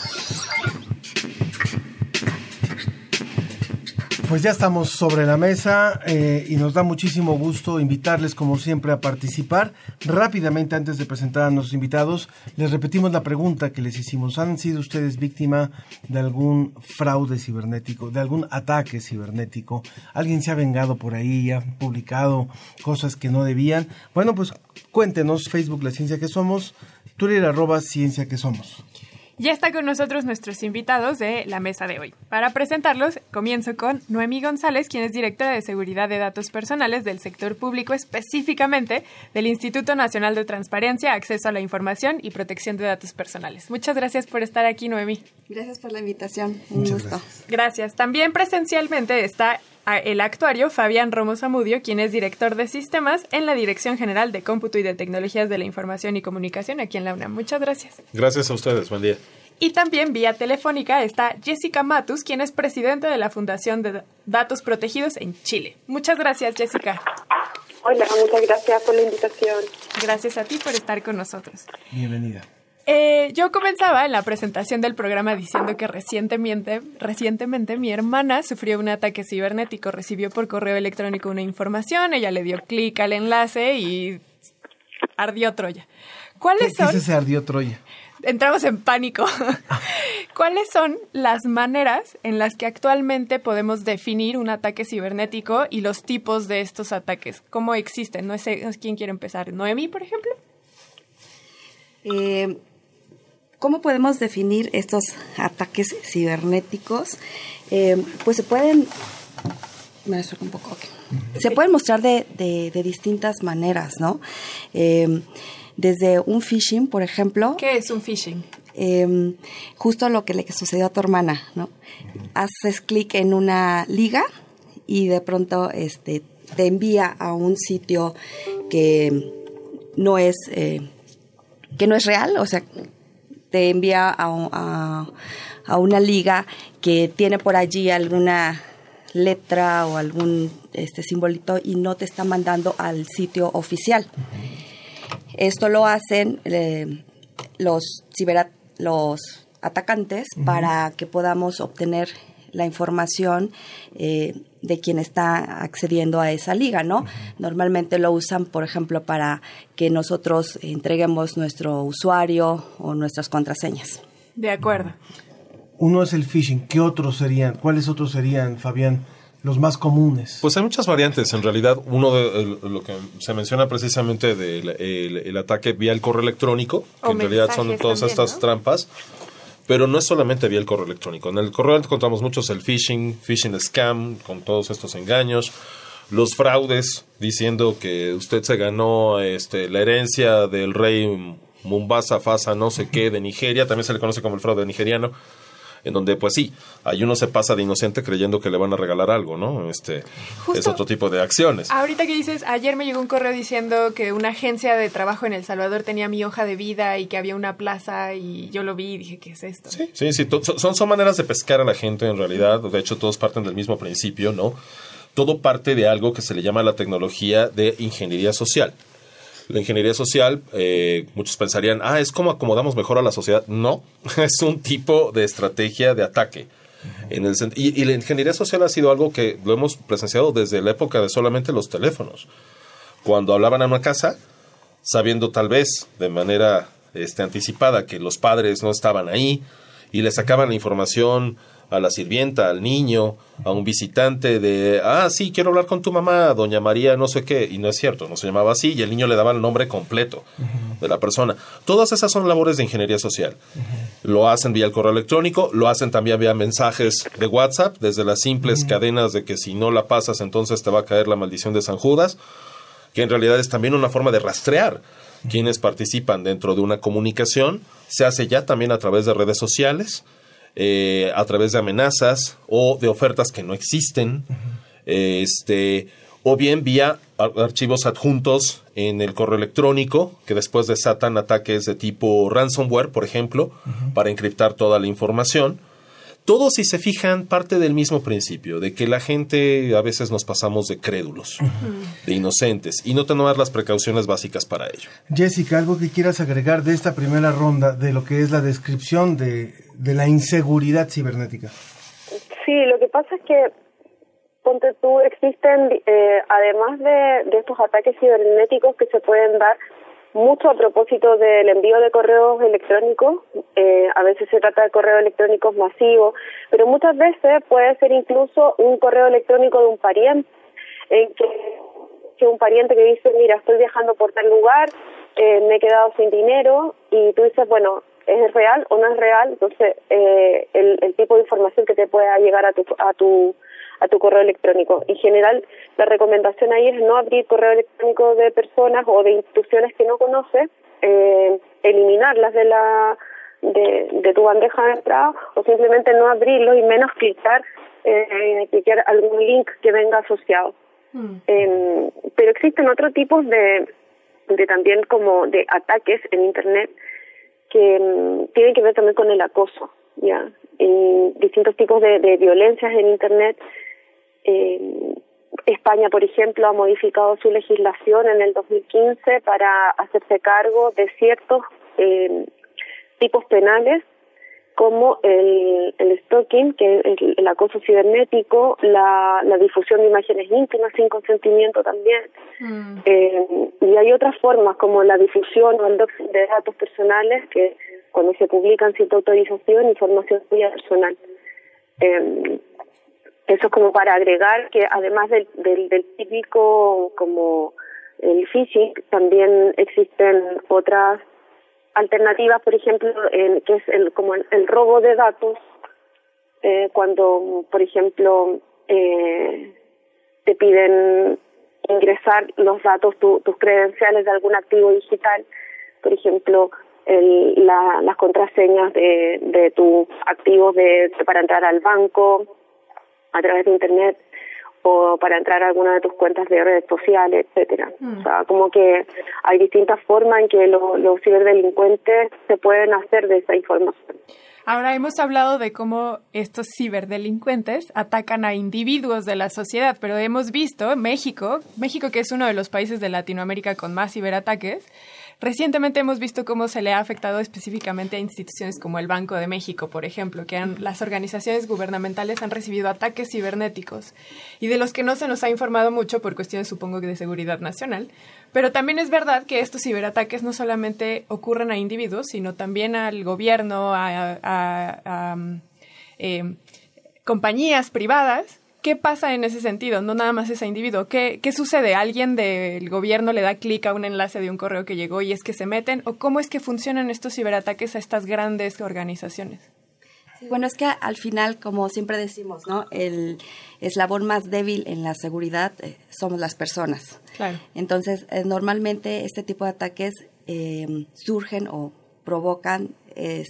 Pues ya estamos sobre la mesa eh, y nos da muchísimo gusto invitarles como siempre a participar. Rápidamente antes de presentar a nuestros invitados, les repetimos la pregunta que les hicimos. ¿Han sido ustedes víctima de algún fraude cibernético, de algún ataque cibernético? ¿Alguien se ha vengado por ahí ha publicado cosas que no debían? Bueno, pues cuéntenos, Facebook La Ciencia que Somos, Twitter arroba Ciencia que Somos. Ya está con nosotros nuestros invitados de la mesa de hoy. Para presentarlos, comienzo con Noemí González, quien es directora de Seguridad de Datos Personales del sector público, específicamente del Instituto Nacional de Transparencia, Acceso a la Información y Protección de Datos Personales. Muchas gracias por estar aquí, Noemí. Gracias por la invitación. Un gusto. Gracias. gracias. También presencialmente está el actuario Fabián Romo Zamudio, quien es director de sistemas en la Dirección General de Cómputo y de Tecnologías de la Información y Comunicación aquí en la UNAM. Muchas gracias. Gracias a ustedes, buen día. Y también vía telefónica está Jessica Matus, quien es presidente de la Fundación de Datos Protegidos en Chile. Muchas gracias, Jessica. Hola, muchas gracias por la invitación. Gracias a ti por estar con nosotros. Bienvenida. Eh, yo comenzaba en la presentación del programa diciendo que recientemente, recientemente mi hermana sufrió un ataque cibernético, recibió por correo electrónico una información, ella le dio clic al enlace y ardió Troya. ¿Cuáles ¿Qué, son? ¿Qué se ardió Troya? Entramos en pánico. ¿Cuáles son las maneras en las que actualmente podemos definir un ataque cibernético y los tipos de estos ataques? ¿Cómo existen? No sé quién quiere empezar. ¿Noemi, por ejemplo? Eh, ¿Cómo podemos definir estos ataques cibernéticos? Eh, pues se pueden... Me un poco. Se pueden mostrar de, de, distintas maneras, ¿no? Eh, desde un phishing, por ejemplo. ¿Qué es un phishing? Eh, justo lo que le sucedió a tu hermana, ¿no? Haces clic en una liga y de pronto este, te envía a un sitio que no es, que no es real, o sea, te envía a, una liga que tiene por allí alguna letra o algún este simbolito y no te está mandando al sitio oficial. Esto lo hacen eh, los los atacantes para que podamos obtener la información eh, de quien está accediendo a esa liga, ¿no? Normalmente lo usan, por ejemplo, para que nosotros entreguemos nuestro usuario o nuestras contraseñas. De acuerdo. Uno es el phishing. ¿Qué otros serían? ¿Cuáles otros serían, Fabián? Los más comunes. Pues hay muchas variantes. En realidad, uno de lo que se menciona precisamente del el, ataque vía el correo electrónico, que en realidad son todas estas trampas Pero no es solamente vía el correo electrónico. En el correo encontramos muchos el phishing, phishing scam, con todos estos engaños los fraudes diciendo que usted se ganó este, la herencia del rey Mumbasa Fasa no sé qué de Nigeria, también se le conoce como el fraude nigeriano, en donde pues sí, hay uno se pasa de inocente creyendo que le van a regalar algo, ¿no? Este es otro tipo de acciones. Ahorita que dices, ayer me llegó un correo diciendo que una agencia de trabajo en El Salvador tenía mi hoja de vida y que había una plaza y yo lo vi y dije, ¿qué es esto? Sí, sí, sí son, son maneras de pescar a la gente en realidad, de hecho todos parten del mismo principio, ¿no? Todo parte de algo que se le llama la tecnología de ingeniería social. La ingeniería social, eh, muchos pensarían, ah, es como acomodamos mejor a la sociedad. No, es un tipo de estrategia de ataque. En el, y, y, la ingeniería social ha sido algo que lo hemos presenciado desde la época de solamente los teléfonos. Cuando hablaban a una casa, sabiendo tal vez de manera este, anticipada que los padres no estaban ahí y le sacaban la información a la sirvienta, al niño, a un visitante de, ah, sí, quiero hablar con tu mamá, doña María, no sé qué, y no es cierto, no se llamaba así, y el niño le daba el nombre completo de la persona. Todas esas son labores de ingeniería social. Lo hacen vía el correo electrónico, lo hacen también vía mensajes de WhatsApp, desde las simples cadenas de que si no la pasas entonces te va a caer la maldición de San Judas, que en realidad es también una forma de rastrear quienes participan dentro de una comunicación, se hace ya también a través de redes sociales, eh, a través de amenazas o de ofertas que no existen, este, o bien vía archivos adjuntos en el correo electrónico que después desatan ataques de tipo ransomware, por ejemplo, para encriptar toda la información. Todos, si se fijan, parte del mismo principio, de que la gente a veces nos pasamos de crédulos, de inocentes, y no tenemos las precauciones básicas para ello. Jessica, algo que quieras agregar de esta primera ronda, de lo que es la descripción de, de la inseguridad cibernética. Sí, lo que pasa es que, ponte tú, existen, eh, además de, de estos ataques cibernéticos que se pueden dar, mucho a propósito del envío de correos electrónicos. Eh, a veces se trata de correos electrónicos masivos, pero muchas veces puede ser incluso un correo electrónico de un pariente, en que, un pariente que dice, mira, estoy viajando por tal lugar, eh, me he quedado sin dinero, y tú dices, bueno, ¿es real o no es real? Entonces, eh, el, el tipo de información que te pueda llegar a tu, a tu a tu correo electrónico. En general, la recomendación ahí es no abrir correo electrónico de personas o de instituciones que no conoces, eh, eliminarlas de la de, de tu bandeja de entrada o simplemente no abrirlo y menos clicar eh, clicar algún link que venga asociado. Eh, pero existen otros tipos de, de también como de ataques en Internet que mm, tienen que ver también con el acoso, ya, en distintos tipos de, de violencias en Internet eh, España, por ejemplo, ha modificado su legislación en el 2015 para hacerse cargo de ciertos eh, tipos penales como el, el stalking, que es el, acoso cibernético, la, la difusión de imágenes íntimas sin consentimiento también. Eh, y hay otras formas como la difusión o el doxing de datos personales que cuando se publican sin autorización, información tuya personal. Eh, eso es como para agregar que además del, del, del típico como el phishing, también existen otras alternativas, por ejemplo, en, que es el, como el, robo de datos, eh, cuando, por ejemplo, eh, te piden ingresar los datos, tus credenciales de algún activo digital, por ejemplo, el, la, las contraseñas de, de tus activos de, para entrar al banco, a través de internet o para entrar a alguna de tus cuentas de redes sociales, etcétera. O sea, como que hay distintas formas en que los ciberdelincuentes se pueden hacer de esa información. Ahora hemos hablado de cómo estos ciberdelincuentes atacan a individuos de la sociedad, pero hemos visto México, México que es uno de los países de Latinoamérica con más ciberataques, Recientemente hemos visto cómo se le ha afectado específicamente a instituciones como el Banco de México, por ejemplo, que las organizaciones gubernamentales han recibido ataques cibernéticos y de los que no se nos ha informado mucho por cuestiones, supongo, de seguridad nacional. Pero también es verdad que estos ciberataques no solamente ocurren a individuos, sino también al gobierno, a, eh, compañías privadas ¿Qué pasa en ese sentido? No nada más ese individuo. ¿Qué, qué sucede? ¿Alguien del gobierno le da clic a un enlace de un correo que llegó y es que se meten? ¿O cómo es que funcionan estos ciberataques a estas grandes organizaciones? Bueno, es que al final, como siempre decimos, ¿no? El eslabón más débil en la seguridad eh, somos las personas. Claro. Entonces, eh, normalmente este tipo de ataques eh, surgen o provocan,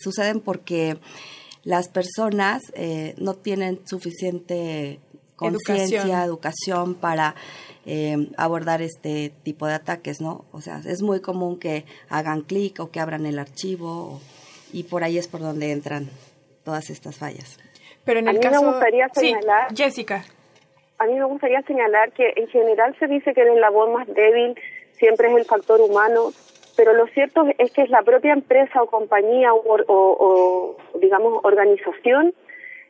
suceden porque las personas no tienen suficiente conciencia, educación. para abordar este tipo de ataques, ¿no? O sea, es muy común que hagan clic o que abran el archivo y por ahí es por donde entran todas estas fallas. Pero en el a mí caso... me gustaría señalar... Jessica. A mí me gustaría señalar que en general se dice que el labor más débil siempre es el factor humano, pero lo cierto es que es la propia empresa o compañía o, o, digamos, organización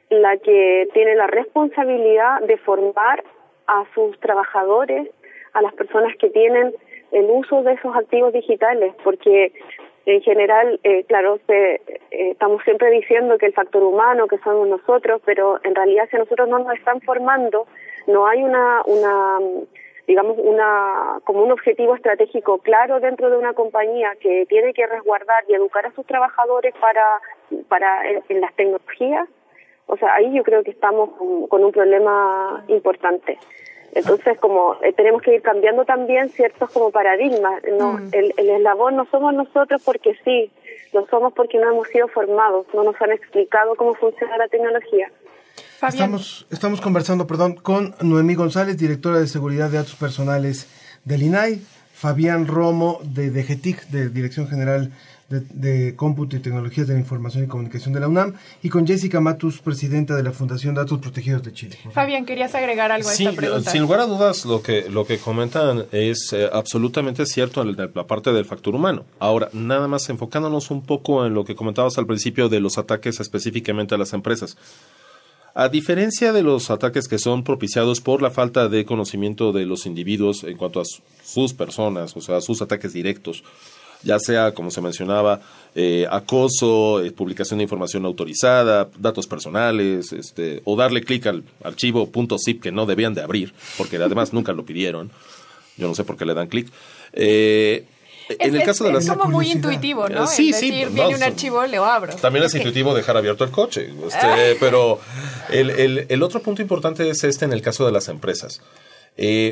la que tiene la responsabilidad de formar a sus trabajadores, a las personas que tienen el uso de esos activos digitales, porque en general, eh, claro, eh, estamos siempre diciendo que el factor humano, que somos nosotros, pero en realidad si nosotros no nos están formando, no hay una, una digamos, una, como un objetivo estratégico claro dentro de una compañía que tiene que resguardar y educar a sus trabajadores para, para en, las tecnologías, o sea, ahí yo creo que estamos con un problema importante. Entonces, como eh, tenemos que ir cambiando también ciertos como paradigmas. No, mm. el, el eslabón no somos nosotros porque sí, lo somos porque no hemos sido formados, no nos han explicado cómo funciona la tecnología. Estamos, estamos conversando, perdón, con Noemí González, directora de Seguridad de Datos Personales del INAI, Fabián Romo de DGTIC, de Dirección General de, Cómputo y Tecnologías de la Información y Comunicación de la UNAM, y con Jessica Matus, presidenta de la Fundación Datos Protegidos de Chile. Fabián, ¿querías agregar algo a esta pregunta? Sin lugar a dudas, lo que, lo que comentan es eh, absolutamente cierto en la parte del factor humano. Ahora, nada más enfocándonos un poco en lo que comentabas al principio de los ataques específicamente a las empresas. A diferencia de los ataques que son propiciados por la falta de conocimiento de los individuos en cuanto a sus personas, o sea, sus ataques directos, ya sea, como se mencionaba, eh, acoso, eh, publicación de información autorizada, datos personales, este, o darle clic al archivo .zip que no debían de abrir, porque además nunca lo pidieron. Yo no sé por qué le dan clic. Eh, en el caso de es como muy intuitivo, ¿no? Sí, sí. Decir, viene un archivo, lo abro. También es, intuitivo dejar abierto el coche. Este, pero el, el, el, otro punto importante es este en el caso de las empresas.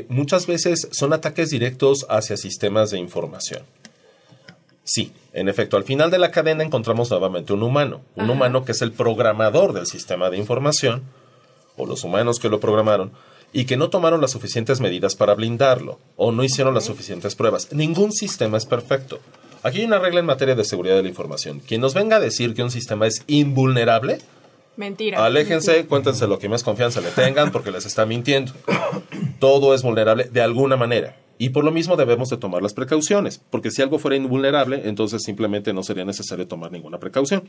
muchas veces son ataques directos hacia sistemas de información. Sí, en efecto, al final de la cadena encontramos nuevamente un humano, un humano que es el programador del sistema de información, o los humanos que lo programaron, y que no tomaron las suficientes medidas para blindarlo, o no hicieron las suficientes pruebas. Ningún sistema es perfecto. Aquí hay una regla en materia de seguridad de la información. Quien nos venga a decir que un sistema es invulnerable, Mentira. Aléjense, cuéntense lo que más confianza le tengan porque les está mintiendo. Todo es vulnerable de alguna manera. Y por lo mismo debemos de tomar las precauciones, porque si algo fuera invulnerable, entonces simplemente no sería necesario tomar ninguna precaución.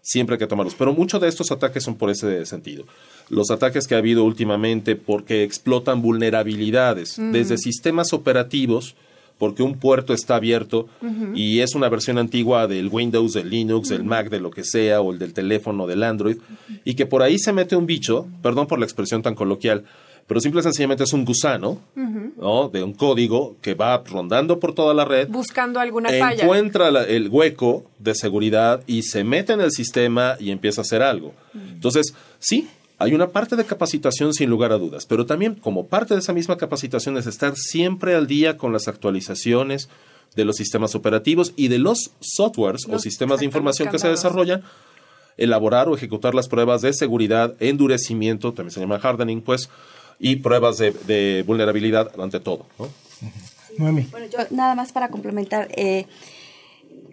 Siempre hay que tomarlos. Pero muchos de estos ataques son por ese sentido. Los ataques que ha habido últimamente porque explotan vulnerabilidades, desde sistemas operativos, porque un puerto está abierto y es una versión antigua del Windows, del Linux, del Mac, de lo que sea, o el del teléfono, del Android, y que por ahí se mete un bicho, perdón por la expresión tan coloquial, pero simple y sencillamente es un gusano, ¿no? De un código que va rondando por toda la red. Buscando alguna falla. Encuentra el hueco de seguridad y se mete en el sistema y empieza a hacer algo. Entonces, sí, hay una parte de capacitación sin lugar a dudas, pero también como parte de esa misma capacitación es estar siempre al día con las actualizaciones de los sistemas operativos y de los softwares o sistemas de información que se desarrollan elaborar o ejecutar las pruebas de seguridad, endurecimiento, también se llama hardening, pues, y pruebas de, vulnerabilidad ante todo. Bueno, yo nada más para complementar. Eh,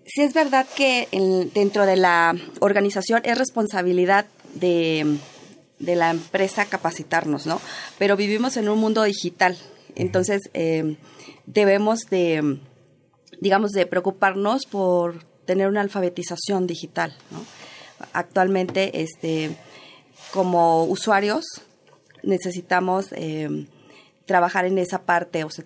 sí es verdad que dentro de la organización es responsabilidad de, la empresa capacitarnos, ¿no? Pero vivimos en un mundo digital, entonces eh, debemos de, digamos, de preocuparnos por tener una alfabetización digital, ¿no? Actualmente, este, como usuarios, necesitamos eh, trabajar en esa parte, o sea,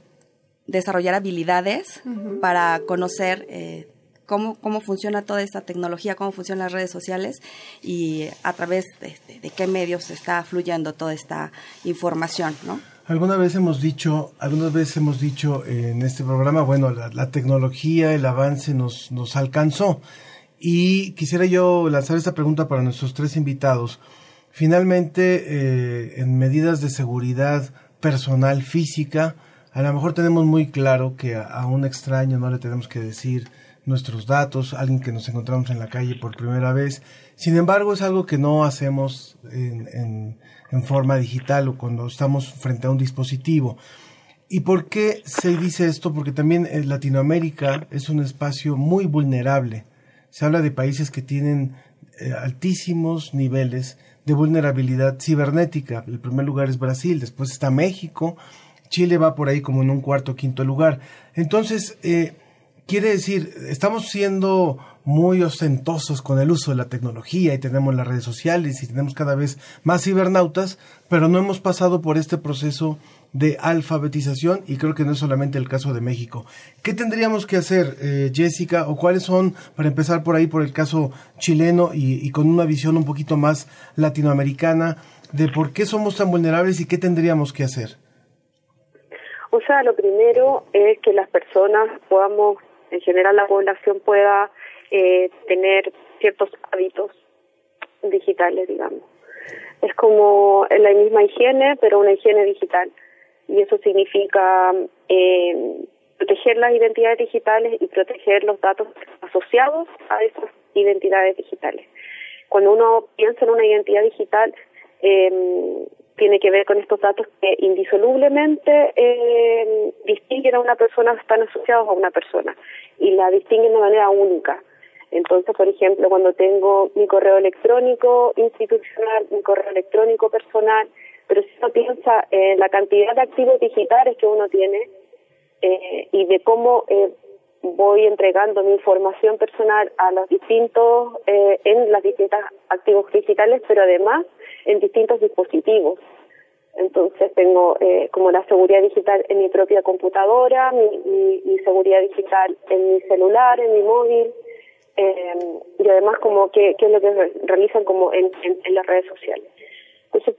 desarrollar habilidades para conocer eh, cómo, cómo funciona toda esta tecnología, cómo funcionan las redes sociales y a través de, qué medios está fluyendo toda esta información, ¿no? Alguna vez hemos dicho, algunas veces hemos dicho en este programa, bueno, la, la tecnología, el avance nos, nos alcanzó Y quisiera yo lanzar esta pregunta para nuestros tres invitados. Finalmente, eh, en medidas de seguridad personal, física, a lo mejor tenemos muy claro que a, un extraño no le tenemos que decir nuestros datos, alguien que nos encontramos en la calle por primera vez. Sin embargo, es algo que no hacemos en, en forma digital o cuando estamos frente a un dispositivo. ¿Y por qué se dice esto? Porque también en Latinoamérica es un espacio muy vulnerable. Se habla de países que tienen eh, altísimos niveles de vulnerabilidad cibernética. El primer lugar es Brasil, después está México, Chile va por ahí como en un cuarto o quinto lugar. Entonces, eh, quiere decir, estamos siendo muy ostentosos con el uso de la tecnología y tenemos las redes sociales y tenemos cada vez más cibernautas, pero no hemos pasado por este proceso de alfabetización y creo que no es solamente el caso de México. ¿Qué tendríamos que hacer, eh, Jessica, o cuáles son, para empezar por ahí, por el caso chileno y, con una visión un poquito más latinoamericana, de por qué somos tan vulnerables y qué tendríamos que hacer? O sea, lo primero es que las personas podamos, en general la población pueda eh, tener ciertos hábitos digitales, digamos. Es como la misma higiene, pero una higiene digital y eso significa eh, proteger las identidades digitales y proteger los datos asociados a esas identidades digitales. Cuando uno piensa en una identidad digital, eh, tiene que ver con estos datos que indisolublemente eh, distinguen a una persona, están asociados a una persona y la distinguen de manera única. Entonces, por ejemplo, cuando tengo mi correo electrónico institucional, mi correo electrónico personal, pero si uno piensa en la cantidad de activos digitales que uno tiene eh, y de cómo eh, voy entregando mi información personal a los distintos, eh, en las distintas activos digitales, pero además en distintos dispositivos. Entonces tengo eh, como la seguridad digital en mi propia computadora, mi, seguridad digital en mi celular, en mi móvil, eh, y además como qué, qué es lo que realizan como en, en, en las redes sociales. Entonces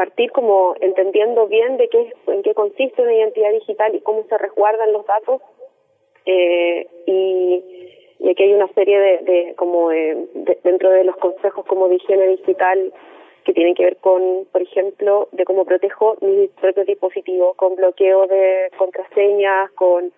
partir como entendiendo bien de qué en qué consiste una identidad digital y cómo se resguardan los datos eh, y, y, aquí hay una serie de, de como dentro de los consejos como de higiene digital que tienen que ver con, por ejemplo, de cómo protejo mi propio dispositivo, con bloqueo de contraseñas, con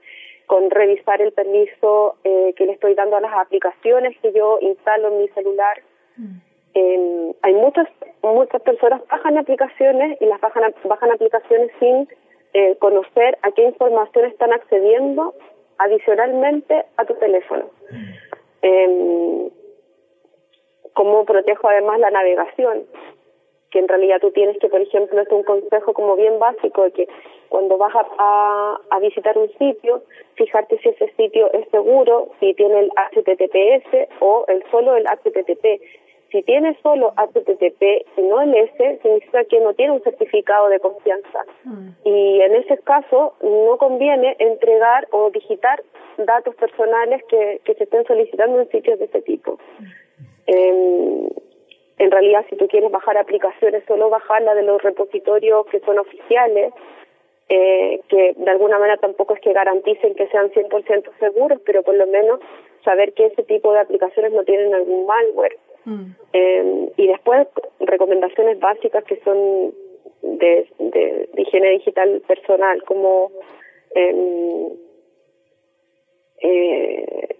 con revisar el permiso eh, que le estoy dando a las aplicaciones que yo instalo en mi celular. Mm hay muchas muchas personas bajan aplicaciones y las bajan bajan aplicaciones sin eh, conocer a qué información están accediendo adicionalmente a tu teléfono. Eh, ¿Cómo protejo además la navegación? Que en realidad tú tienes que, por ejemplo, es un consejo como bien básico de que cuando vas a, a, visitar un sitio, fijarte si ese sitio es seguro, si tiene el HTTPS o el solo el HTTP si tiene solo HTTP y no el S, significa que no tiene un certificado de confianza. Mm. Y en ese caso no conviene entregar o digitar datos personales que, que se estén solicitando en sitios de ese tipo. Eh, en realidad, si tú quieres bajar aplicaciones, solo bajarla de los repositorios que son oficiales, eh, que de alguna manera tampoco es que garanticen que sean 100% seguros, pero por lo menos saber que ese tipo de aplicaciones no tienen algún malware. Mm. Eh, y después recomendaciones básicas que son de, de, higiene digital personal, como em, eh,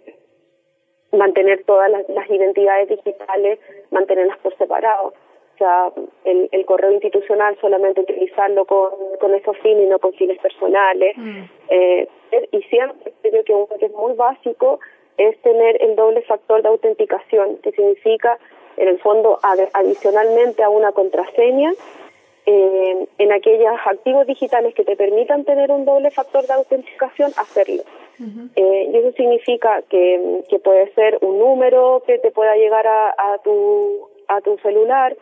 mantener todas las, identidades digitales, mantenerlas por separado. O sea, el, el correo institucional solamente utilizarlo con, con esos fines y no con fines personales. Mm. Eh, y siempre creo que que es muy básico es tener el doble factor de autenticación, que significa, en el fondo, adicionalmente a una contraseña, eh, en aquellos activos digitales que te permitan tener un doble factor de autenticación, hacerlo. eh, y eso significa que, que puede ser un número que te pueda llegar a, a, tu, a tu celular,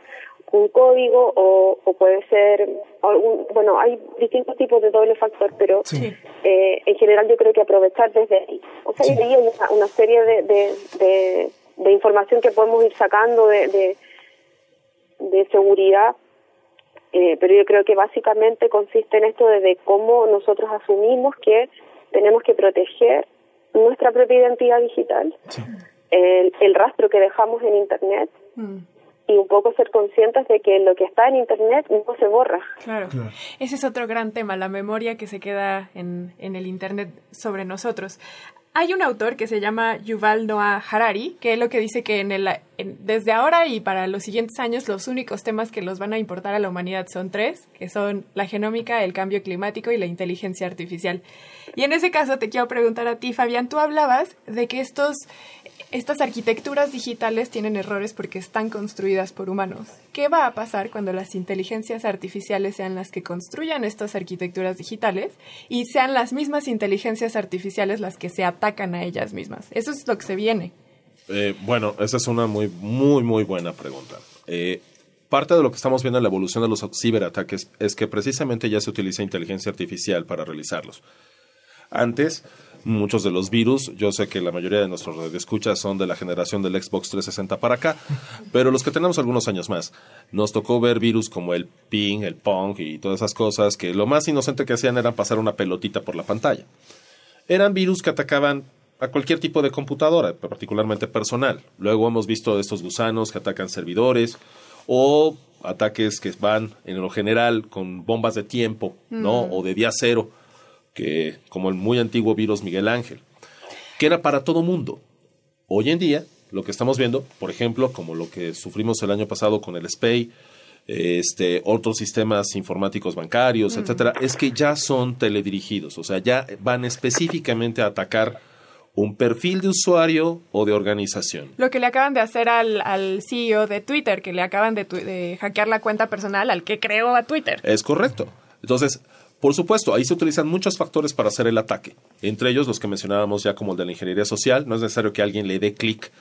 un código o, o puede ser, bueno, hay distintos tipos de doble factor, pero eh, en general yo creo que aprovechar desde ahí. O sea, ahí hay una, serie de, de, de, información que podemos ir sacando de, de, de seguridad, eh, pero yo creo que básicamente consiste en esto de, cómo nosotros asumimos que tenemos que proteger nuestra propia identidad digital. el, el rastro que dejamos en Internet Mm. Y un poco ser conscientes de que lo que está en Internet no se borra. Claro. Ese es otro gran tema, la memoria que se queda en, en el Internet sobre nosotros. Hay un autor que se llama Yuval Noah Harari, que es lo que dice que en el, desde ahora y para los siguientes años los únicos temas que los van a importar a la humanidad son tres, que son la genómica, el cambio climático y la inteligencia artificial. Y en ese caso te quiero preguntar a ti, Fabián, tú hablabas de que estos, estas arquitecturas digitales tienen errores porque están construidas por humanos. ¿Qué va a pasar cuando las inteligencias artificiales sean las que construyan estas arquitecturas digitales y sean las mismas inteligencias artificiales las que se atacan a ellas mismas? Eso es lo que se viene. Eh, bueno, esa es una muy, muy, muy buena pregunta. Eh, parte de lo que estamos viendo en la evolución de los ciberataques es que precisamente ya se utiliza inteligencia artificial para realizarlos. Antes, muchos de los virus, yo sé que la mayoría de nuestros escuchas son de la generación del Xbox 360 para acá, pero los que tenemos algunos años más, nos tocó ver virus como el ping, el pong y todas esas cosas que lo más inocente que hacían era pasar una pelotita por la pantalla. Eran virus que atacaban a cualquier tipo de computadora, particularmente personal. Luego hemos visto estos gusanos que atacan servidores o ataques que van en lo general con bombas de tiempo, ¿no? Mm. O de día cero, que como el muy antiguo virus Miguel Ángel, que era para todo mundo. Hoy en día, lo que estamos viendo, por ejemplo, como lo que sufrimos el año pasado con el SPAY, este, otros sistemas informáticos bancarios, Mm. etcétera, es que ya son teledirigidos, o sea, ya van específicamente a atacar un perfil de usuario o de organización. Lo que le acaban de hacer al, al CEO de Twitter, que le acaban de, de hackear la cuenta personal al que creó a Twitter. Es correcto. Entonces, por supuesto, ahí se utilizan muchos factores para hacer el ataque. Entre ellos los que mencionábamos ya como el de la ingeniería social. No es necesario que alguien le dé clic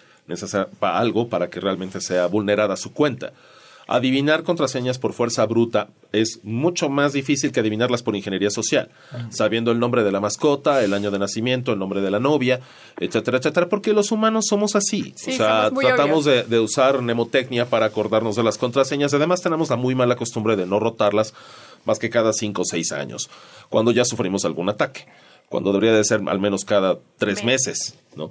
para algo para que realmente sea vulnerada su cuenta. Adivinar contraseñas por fuerza bruta es mucho más difícil que adivinarlas por ingeniería social, sabiendo el nombre de la mascota, el año de nacimiento, el nombre de la novia, etcétera, etcétera, porque los humanos somos así. Sí, o sea, tratamos de usar mnemotecnia para acordarnos de las contraseñas. Además, tenemos la muy mala costumbre de no rotarlas más que cada cinco o seis años, cuando ya sufrimos algún ataque, cuando debería de ser al menos cada tres meses, ¿no?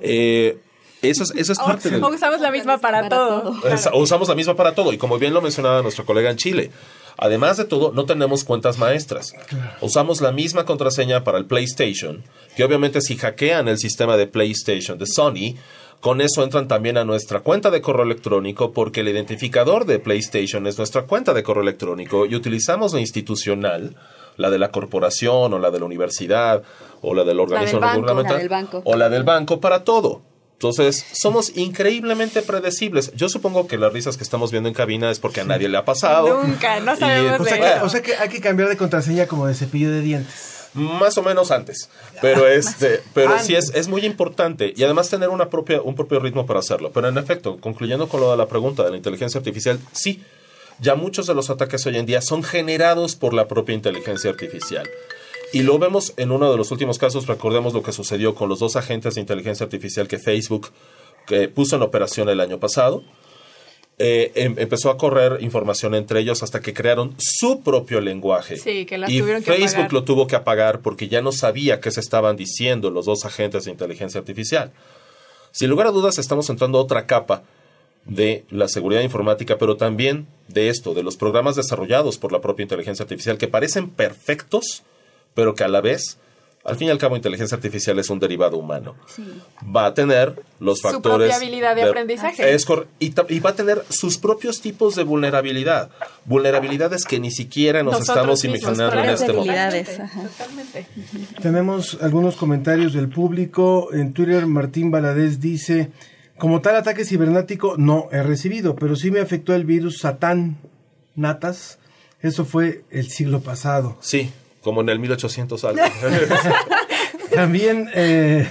Eh, eso es, eso es parte del... O usamos la misma para, todo. Es- usamos la misma para todo y como bien lo mencionaba nuestro colega en Chile. Además de todo, no tenemos cuentas maestras. Usamos la misma contraseña para el PlayStation, que obviamente si hackean el sistema de PlayStation de Sony, con eso entran también a nuestra cuenta de correo electrónico porque el identificador de PlayStation es nuestra cuenta de correo electrónico y utilizamos la institucional, la de la corporación o la de la universidad o la del organismo banco, gubernamental la del banco. o la del banco para todo. Entonces, somos increíblemente predecibles. Yo supongo que las risas que estamos viendo en cabina es porque a nadie le ha pasado. Nunca, no Y, sabemos O de sea, que, eso. o sea que hay que cambiar de contraseña como de cepillo de dientes. Más o menos antes. Pero este, pero sí es, es muy importante. Y además tener una propia, un propio ritmo para hacerlo. Pero en efecto, concluyendo con lo de la pregunta de la inteligencia artificial, sí. Ya muchos de los ataques hoy en día son generados por la propia inteligencia artificial. Y lo vemos en uno de los últimos casos, recordemos lo que sucedió con los dos agentes de inteligencia artificial que Facebook que puso en operación el año pasado. Eh, em- empezó a correr información entre ellos hasta que crearon su propio lenguaje. Sí, que las y tuvieron que Facebook apagar. lo tuvo que apagar porque ya no sabía qué se estaban diciendo los dos agentes de inteligencia artificial. Sin lugar a dudas, estamos entrando a otra capa de la seguridad informática, pero también de esto, de los programas desarrollados por la propia inteligencia artificial que parecen perfectos, pero que a la vez, al fin y al cabo, inteligencia artificial es un derivado humano. Va a tener los Su factores. propia habilidad de aprendizaje. Es cor- y, y va a tener sus propios tipos de vulnerabilidad. Vulnerabilidades que ni siquiera nos Nosotros estamos imaginando en este momento. Totalmente. Tenemos algunos comentarios del público. En Twitter, Martín Valadez dice: Como tal ataque cibernético, no he recibido, pero sí me afectó el virus Satán Natas. Eso fue el siglo pasado. Sí, como en el 1800 algo. También eh,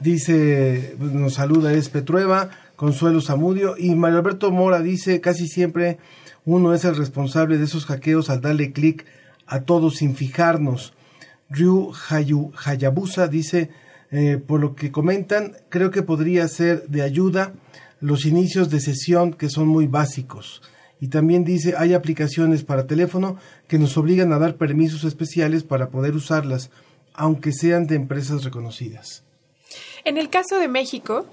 dice, nos saluda es Petrueva, Consuelo Zamudio y Mario Alberto Mora dice, casi siempre uno es el responsable de esos hackeos al darle clic a todos sin fijarnos. Ryu Hayu- Hayabusa dice, eh, por lo que comentan, creo que podría ser de ayuda los inicios de sesión que son muy básicos. Y también dice, hay aplicaciones para teléfono que nos obligan a dar permisos especiales para poder usarlas, aunque sean de empresas reconocidas. En el caso de México,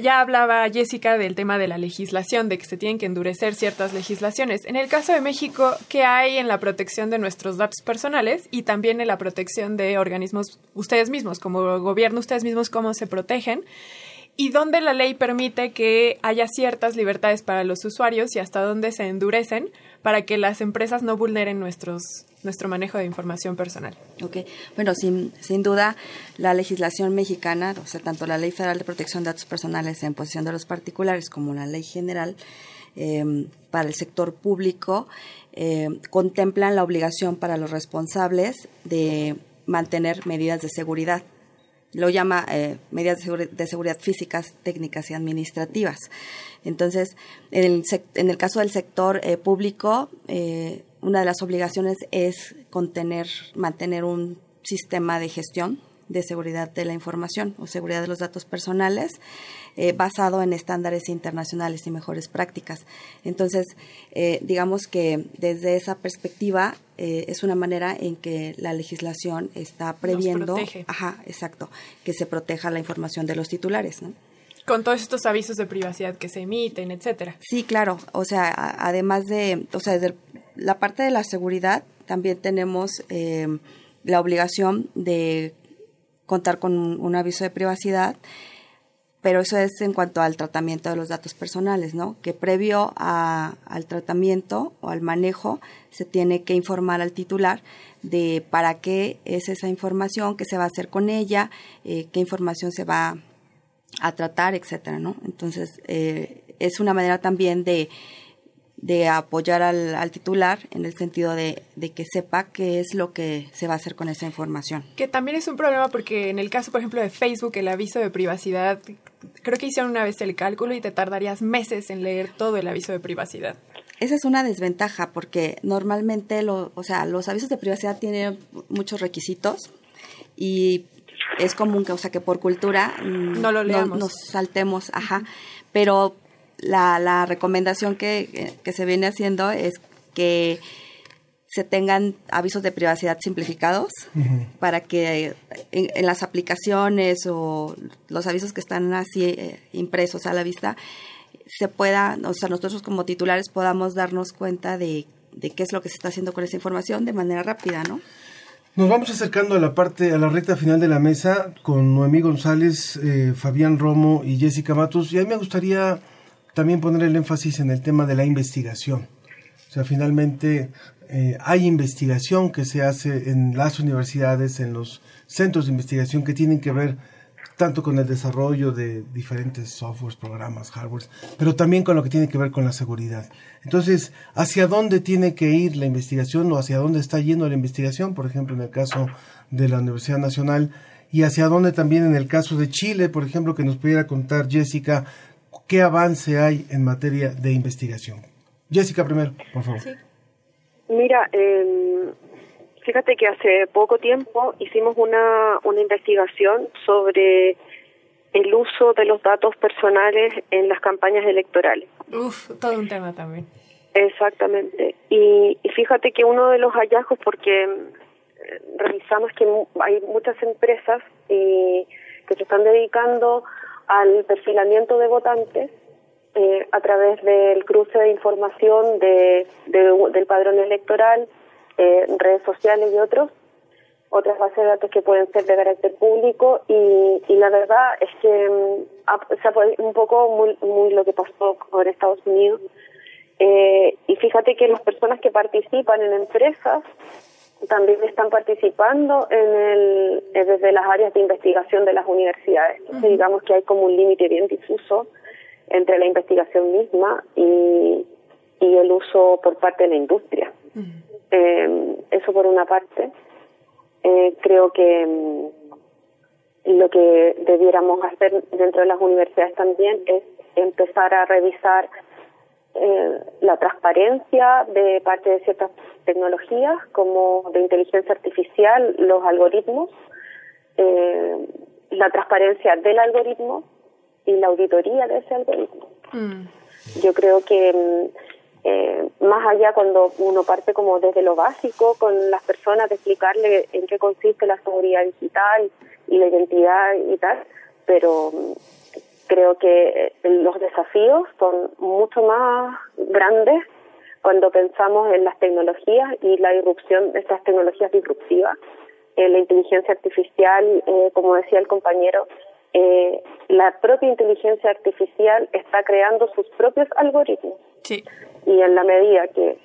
ya hablaba Jessica del tema de la legislación, de que se tienen que endurecer ciertas legislaciones. En el caso de México, ¿qué hay en la protección de nuestros datos personales y también en la protección de organismos ustedes mismos, como gobierno, ustedes mismos, cómo se protegen? Y dónde la ley permite que haya ciertas libertades para los usuarios y hasta dónde se endurecen para que las empresas no vulneren nuestros, nuestro manejo de información personal. Ok, bueno, sin, sin duda la legislación mexicana, o sea, tanto la Ley Federal de Protección de Datos Personales en posesión de los particulares como la Ley General em, para el sector público, em, contemplan la obligación para los responsables de mantener medidas de seguridad lo llama eh, medidas de, seguridad físicas, técnicas y administrativas. Entonces, en el, en el caso del sector eh, público, eh, una de las obligaciones es contener, mantener un sistema de gestión de seguridad de la información o seguridad de los datos personales eh, basado en estándares internacionales y mejores prácticas. Entonces, eh, digamos que desde esa perspectiva eh, es una manera en que la legislación está previendo, ajá, exacto, que se proteja la información de los titulares, con todos estos avisos de privacidad que se emiten, etcétera. Sí, claro. O sea, además de, o sea, desde la parte de la seguridad, también tenemos la obligación de contar con un, aviso de privacidad, pero eso es en cuanto al tratamiento de los datos personales, ¿no? Que previo al tratamiento o al manejo se tiene que informar al titular de para qué es esa información, qué se va a hacer con ella, eh, qué información se va a tratar, etcétera, ¿no? Entonces, eh, es una manera también de de apoyar al, titular en el sentido de, que sepa qué es lo que se va a hacer con esa información. Que también es un problema porque en el caso, por ejemplo, de Facebook, el aviso de privacidad, creo que hicieron una vez el cálculo y te tardarías meses en leer todo el aviso de privacidad. Esa es una desventaja porque normalmente lo, o sea, los avisos de privacidad tienen muchos requisitos y es común que, o sea, que por cultura mm, no lo leamos. nos saltemos, ajá, pero la, la recomendación que, se viene haciendo es que se tengan avisos de privacidad simplificados para que en, las aplicaciones o los avisos que están así eh, impresos a la vista se pueda, o sea, nosotros como titulares podamos darnos cuenta de, qué es lo que se está haciendo con esa información de manera rápida, ¿no? Nos vamos acercando a la parte, a la recta final de la mesa con Noemí González, eh, Fabián Romo y Jessica Matos. Y a mí me gustaría también poner el énfasis en el tema de la investigación. O sea, finalmente eh, hay investigación que se hace en las universidades, en los centros de investigación que tienen que ver tanto con el desarrollo de diferentes softwares, programas, hardwares, pero también con lo que tiene que ver con la seguridad. Entonces, ¿hacia dónde tiene que ir la investigación o hacia dónde está yendo la investigación? Por ejemplo, en el caso de la Universidad Nacional y hacia dónde también en el caso de Chile, por ejemplo, que nos pudiera contar Jessica, qué avance hay en materia de investigación. Jessica, primero, por favor. Mira, eh, fíjate que hace poco tiempo hicimos una, una investigación sobre el uso de los datos personales en las campañas electorales. Uf, todo un tema también. Exactamente. Y, y fíjate que uno de los hallazgos, porque eh, revisamos que hay muchas empresas eh, que se están dedicando al perfilamiento de votantes eh, a través del cruce de información de, del padrón electoral, eh, redes sociales y otros, otras bases de datos que pueden ser de carácter público. Y, y la verdad es que um, un poco muy, muy lo que pasó con Estados Unidos. Eh, y fíjate que las personas que participan en empresas también están participando en el, eh, desde las áreas de investigación de las universidades. Entonces, digamos que hay como un límite bien difuso entre la investigación misma y, y el uso por parte de la industria. eh, eso por una parte. Eh, creo que mm, lo que debiéramos hacer dentro de las universidades también es empezar a revisar eh, la transparencia de parte de ciertas tecnologías como de inteligencia artificial, los algoritmos, eh, la transparencia del algoritmo y la auditoría de ese algoritmo. Mm. Yo creo que mm, eh, más allá cuando uno parte como desde lo básico con las personas de explicarle en qué consiste la seguridad digital y la identidad y tal, pero mm, creo que los desafíos son mucho más grandes cuando pensamos en las tecnologías y la irrupción de estas tecnologías disruptivas. Eh, la inteligencia artificial, eh, como decía el compañero, eh, la propia inteligencia artificial está creando sus propios algoritmos. Sí. Y en la medida que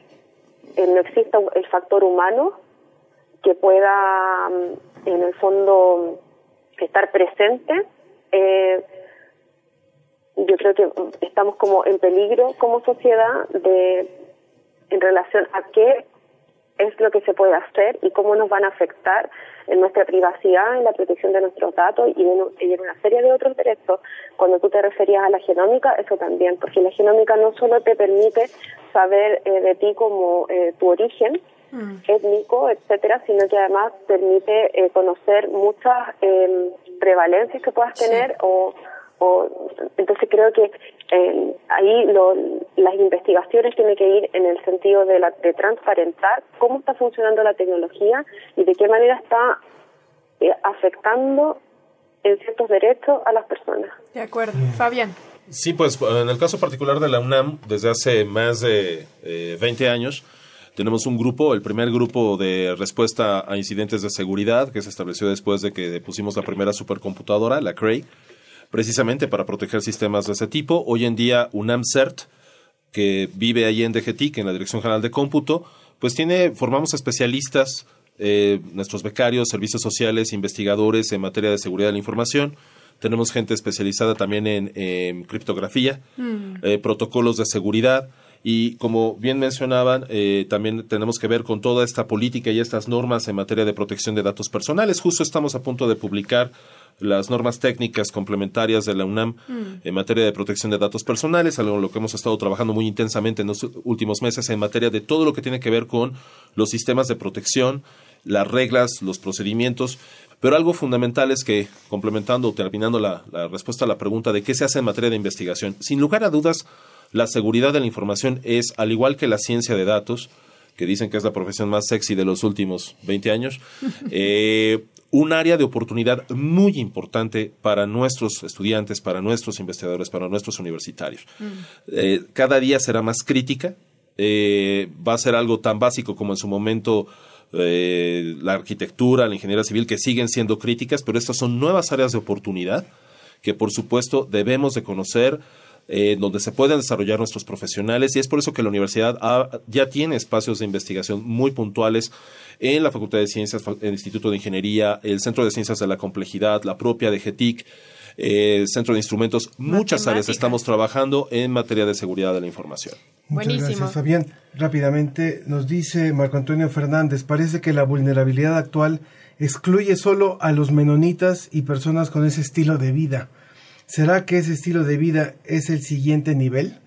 no exista el factor humano que pueda, mm, en el fondo, estar presente, yo creo que estamos como en peligro como sociedad de en relación a qué es lo que se puede hacer y cómo nos van a afectar en nuestra privacidad, en la protección de nuestros datos y en, una serie de otros derechos. Cuando tú te referías a la genómica, eso también, porque la genómica no solo te permite saber eh, de ti como eh, tu origen mm. étnico, etcétera, sino que además permite eh, conocer muchas em, prevalencias que puedas tener o entonces creo que eh, ahí las investigaciones tienen que ir en el sentido de, la, de transparentar cómo está funcionando la tecnología y de qué manera está eh, afectando en ciertos derechos a las personas. De acuerdo. Fabián. Sí, pues en el caso particular de la UNAM, desde hace más de eh, 20 años, tenemos un grupo, el primer grupo de respuesta a incidentes de seguridad, que se estableció después de que pusimos la primera supercomputadora, la Cray, precisamente para proteger sistemas de ese tipo. Hoy en día UNAMCERT, que vive ahí en DGTIC, en la Dirección General de Cómputo, pues tiene, formamos especialistas, eh, nuestros becarios, servicios sociales, investigadores en materia de seguridad de la información. Tenemos gente especializada también en, criptografía, mm. eh, protocolos de seguridad. Y como bien mencionaban, eh, también tenemos que ver con toda esta política y estas normas en materia de protección de datos personales. Justo estamos a punto de publicar las normas técnicas complementarias de la UNAM mm. en materia de protección de datos personales, algo en lo que hemos estado trabajando muy intensamente en los últimos meses en materia de todo lo que tiene que ver con los sistemas de protección, las reglas, los procedimientos. Pero algo fundamental es que, complementando o terminando la, la respuesta a la pregunta de qué se hace en materia de investigación, sin lugar a dudas, la seguridad de la información es, al igual que la ciencia de datos, que dicen que es la profesión más sexy de los últimos 20 años, eh, un área de oportunidad muy importante para nuestros estudiantes, para nuestros investigadores, para nuestros universitarios. Mm. Eh, cada día será más crítica, eh, va a ser algo tan básico como en su momento eh, la arquitectura, la ingeniería civil, que siguen siendo críticas, pero estas son nuevas áreas de oportunidad que por supuesto debemos de conocer, donde se pueden desarrollar nuestros profesionales y es por eso que la universidad ya tiene espacios de investigación muy puntuales en la Facultad de Ciencias, el Instituto de Ingeniería, el Centro de Ciencias de la Complejidad, la propia de GETIC, el Centro de Instrumentos, muchas áreas estamos trabajando en materia de seguridad de la información. Muchas gracias, Fabián. Rápidamente nos dice Marco Antonio Fernández, parece que la vulnerabilidad actual excluye solo a los menonitas y personas con ese estilo de vida. ¿Será que ese estilo de vida es el siguiente nivel?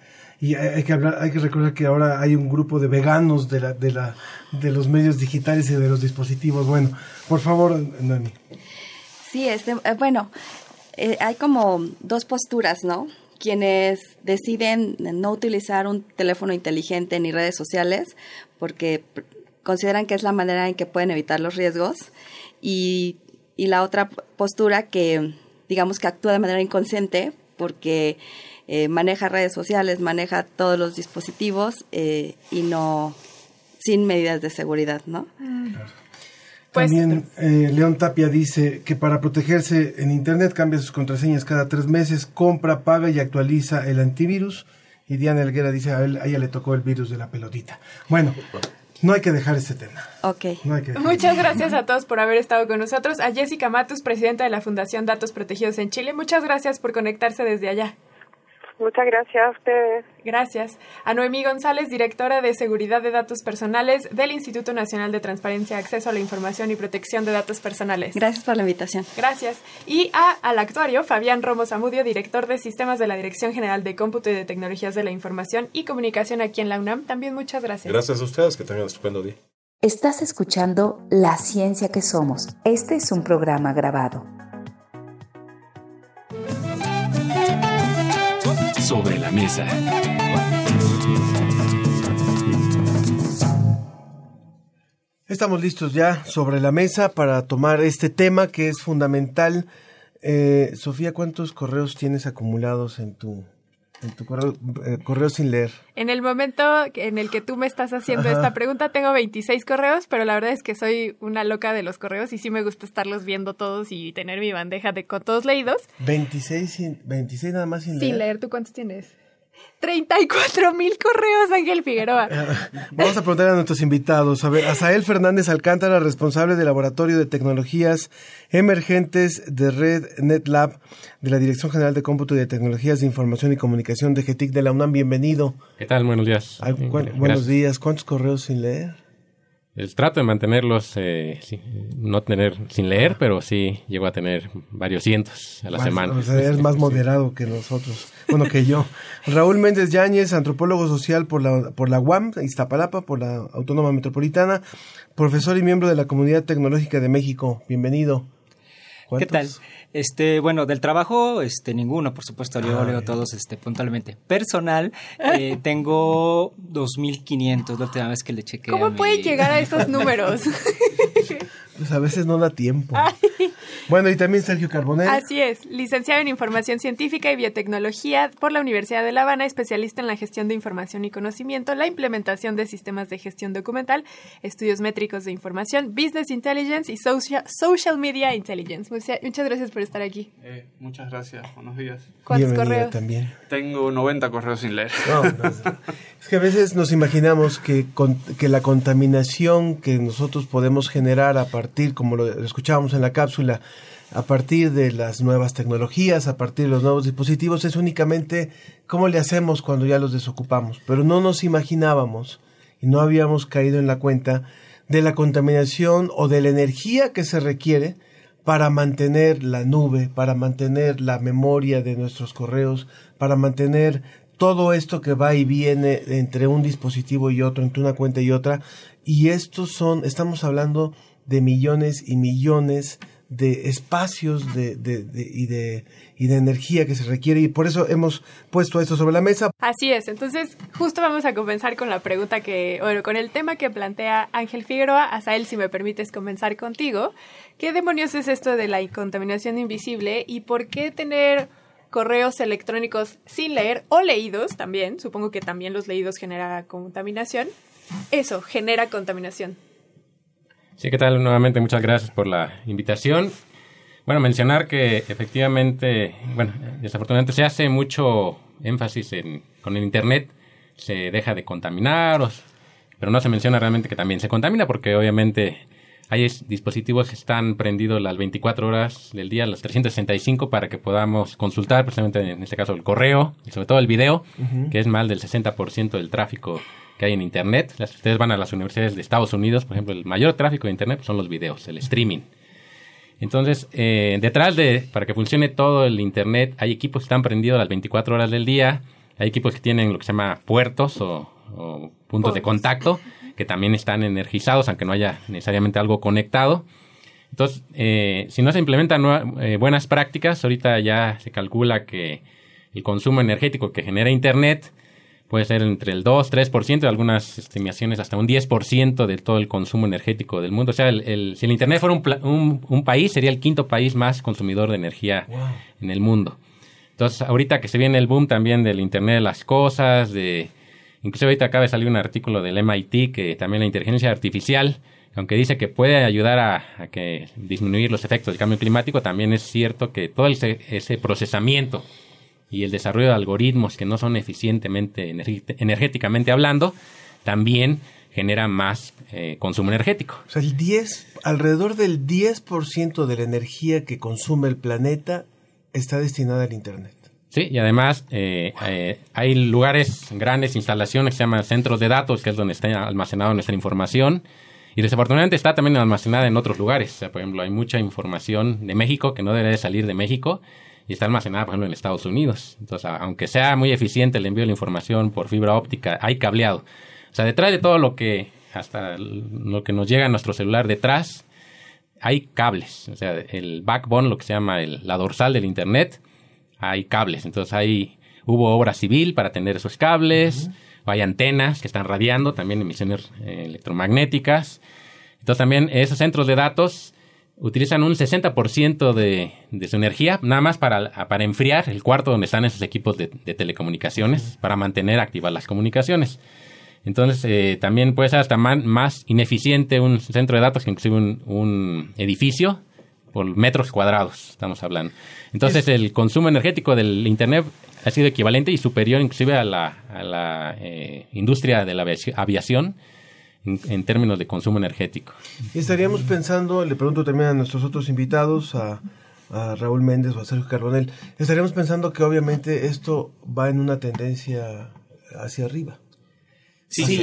Y hay que hablar, hay que recordar que ahora hay un grupo de veganos de la, de la, de los medios digitales y de los dispositivos. Bueno, por favor, Noemi. Sí, este, eh, bueno, eh, hay como dos posturas, ¿no? Quienes deciden no utilizar un teléfono inteligente ni redes sociales porque consideran que es la manera en que pueden evitar los riesgos y, y la otra postura que digamos que actúa de manera inconsciente porque eh, maneja redes sociales, maneja todos los dispositivos eh, y no sin medidas de seguridad, ¿no? Pues, También eh, León Tapia dice que para protegerse en Internet cambia sus contraseñas cada tres meses, compra, paga y actualiza el antivirus. Y Diana Elguera dice a, él, a ella le tocó el virus de la pelotita. Bueno, no hay que dejar ese tema. Ok. Muchas gracias a todos por haber estado con nosotros. A Jessica Matus, presidenta de la Fundación Datos Protegidos en Chile. Muchas gracias por conectarse desde allá. Muchas gracias a ustedes. Gracias. A Noemí González, directora de Seguridad de Datos Personales del Instituto Nacional de Transparencia, Acceso a la Información y Protección de Datos Personales. Gracias por la invitación. Gracias. Y a, al actuario, Fabián Romo Zamudio, director de Sistemas de la Dirección General de Cómputo y de Tecnologías de la Información y Comunicación aquí en la UNAM. También muchas gracias. Gracias a ustedes, que tengan un estupendo día. Estás escuchando La Ciencia que Somos. Este es un programa grabado. Sobre la mesa. Estamos listos ya sobre la mesa para tomar este tema que es fundamental Eh, Sofía, ¿cuántos correos tienes acumulados en tu, en tu correo, eh, correo sin leer? En el momento en el que tú me estás haciendo esta pregunta, tengo 26 correos, pero la verdad es que soy una loca de los correos y sí me gusta estarlos viendo todos y tener mi bandeja de con todos leídos. 26, 26 nada más sin, sin leer. ¿Tú cuántos tienes? 34 mil correos, Ángel Figueroa. Vamos a preguntar a nuestros invitados. A ver, Asael Fernández Alcántara, responsable del Laboratorio de Tecnologías Emergentes de Red NetLab de la Dirección General de Cómputo y de Tecnologías de Información y Comunicación de GETIC de la UNAM. Bienvenido. ¿Qué tal? Buenos días. buenos días. ¿Cuántos correos sin leer? El trato de mantenerlos, eh, no tener sin leer, pero sí llego a tener varios cientos a la semana. O sea, es más moderado que nosotros, bueno, que yo. Raúl Méndez Yáñez, antropólogo social por la, por la UAM, Iztapalapa, por la Autónoma Metropolitana, profesor y miembro de la Comunidad Tecnológica de México. Bienvenido. ¿Qué tal? Este, bueno, del trabajo, este, ninguno, por supuesto, yo leo todos, este, puntualmente. Personal, eh, tengo 2.500, la última vez que le chequeé. ¿Cómo puede llegar a esos números? pues a veces no da tiempo. Bueno, y también Sergio Carbonell. Así es, licenciado en Información Científica y Biotecnología por la Universidad de La Habana, especialista en la gestión de información y conocimiento, la implementación de sistemas de gestión documental, estudios métricos de información, business intelligence y social, social media intelligence. Muchas gracias por estar aquí. Eh, muchas gracias, buenos días. ¿Cuántos correos? también. Tengo 90 correos sin leer. es que a veces nos imaginamos que, que la contaminación que nosotros podemos generar a partir, como lo escuchábamos en la cápsula, a partir de las nuevas tecnologías, a partir de los nuevos dispositivos, es únicamente cómo le hacemos cuando ya los desocupamos. Pero no nos imaginábamos y no habíamos caído en la cuenta de la contaminación o de la energía que se requiere para mantener la nube, para mantener la memoria de nuestros correos, para mantener todo esto que va y viene entre un dispositivo y otro, entre una cuenta y otra. Y estos son, estamos hablando de millones y millones de espacios de, de, y, de, y de energía que se requiere y por eso hemos puesto esto sobre la mesa. Así es, entonces justo vamos a comenzar con la pregunta que, bueno, con el tema que plantea Ángel Figueroa. Asael, si me permites comenzar contigo. ¿Qué demonios es esto de la contaminación invisible y por qué tener correos electrónicos sin leer o leídos también? Supongo que también los leídos generan contaminación. Eso genera contaminación. Sí, ¿qué tal? Nuevamente muchas gracias por la invitación. Bueno, mencionar que efectivamente, bueno, desafortunadamente se hace mucho énfasis en, con el Internet, se deja de contaminar, pero no se menciona realmente que también se contamina porque obviamente hay dispositivos que están prendidos las 24 horas del día, las 365, para que podamos consultar, precisamente en este caso el correo y sobre todo el video, que es más del 60% del tráfico que hay en Internet. Las, ustedes van a las universidades de Estados Unidos, por ejemplo, el mayor tráfico de Internet son los videos, el streaming. Entonces, eh, detrás de, para que funcione todo el Internet, hay equipos que están prendidos las 24 horas del día, hay equipos que tienen lo que se llama puertos o, puntos de contacto, que también están energizados, aunque no haya necesariamente algo conectado. Entonces, eh, si no se implementan eh, buenas prácticas, ahorita ya se calcula que el consumo energético que genera Internet puede ser entre el 2, 3%, algunas estimaciones hasta un 10% de todo el consumo energético del mundo. O sea, el, si el Internet fuera un, un, país, sería el quinto país más consumidor de energía en el mundo. Entonces, ahorita que se viene el boom también del Internet de las cosas, de... Incluso ahorita acaba de salir un artículo del MIT que también la inteligencia artificial, aunque dice que puede ayudar a, que disminuir los efectos del cambio climático, también es cierto que todo ese, ese procesamiento y el desarrollo de algoritmos que no son eficientemente energéticamente hablando, también genera más eh, consumo energético. O sea, el 10, alrededor del 10% de la energía que consume el planeta está destinada al Internet. Sí, y además eh, eh, hay lugares, grandes instalaciones que se llaman centros de datos, que es donde está almacenada nuestra información. Y desafortunadamente está también almacenada en otros lugares. O sea, por ejemplo, hay mucha información de México que no debe de salir de México y está almacenada, por ejemplo, en Estados Unidos. Entonces, aunque sea muy eficiente el envío de la información por fibra óptica, hay cableado. O sea, detrás de todo lo que, hasta lo que nos llega a nuestro celular detrás, hay cables. O sea, el backbone, lo que se llama la dorsal del Internet, hay cables. Entonces, hay, hubo obra civil para tener esos cables, hay antenas que están radiando, también emisiones eh, electromagnéticas. Entonces, también esos centros de datos utilizan un 60% de, de su energía nada más para, para enfriar el cuarto donde están esos equipos de, telecomunicaciones, para mantener activas las comunicaciones. Entonces, eh, también puede ser hasta más ineficiente un centro de datos que inclusive un, edificio por metros cuadrados, estamos hablando. Entonces, el consumo energético del Internet ha sido equivalente y superior inclusive a la, a la eh, industria de la aviación en, términos de consumo energético. Y estaríamos pensando, le pregunto también a nuestros otros invitados, a, Raúl Méndez o a Sergio Carbonel, estaríamos pensando que obviamente esto va en una tendencia hacia arriba. Sí,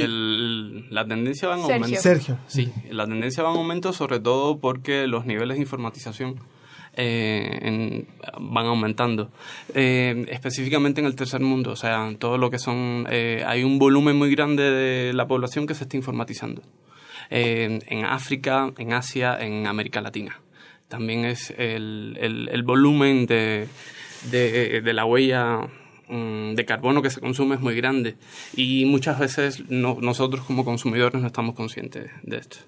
la tendencia va en aumento. Sergio. Sí, la tendencia va en aumento sobre todo porque los niveles de informatización eh, van aumentando. Eh, específicamente en el tercer mundo, o sea, todo lo que son... Eh, hay un volumen muy grande de la población que se está informatizando. en África, en Asia, en América Latina. También es el, el, volumen de, de, de la huella mm, de carbono que se consume es muy grande y muchas veces nosotros como consumidores no estamos conscientes de esto.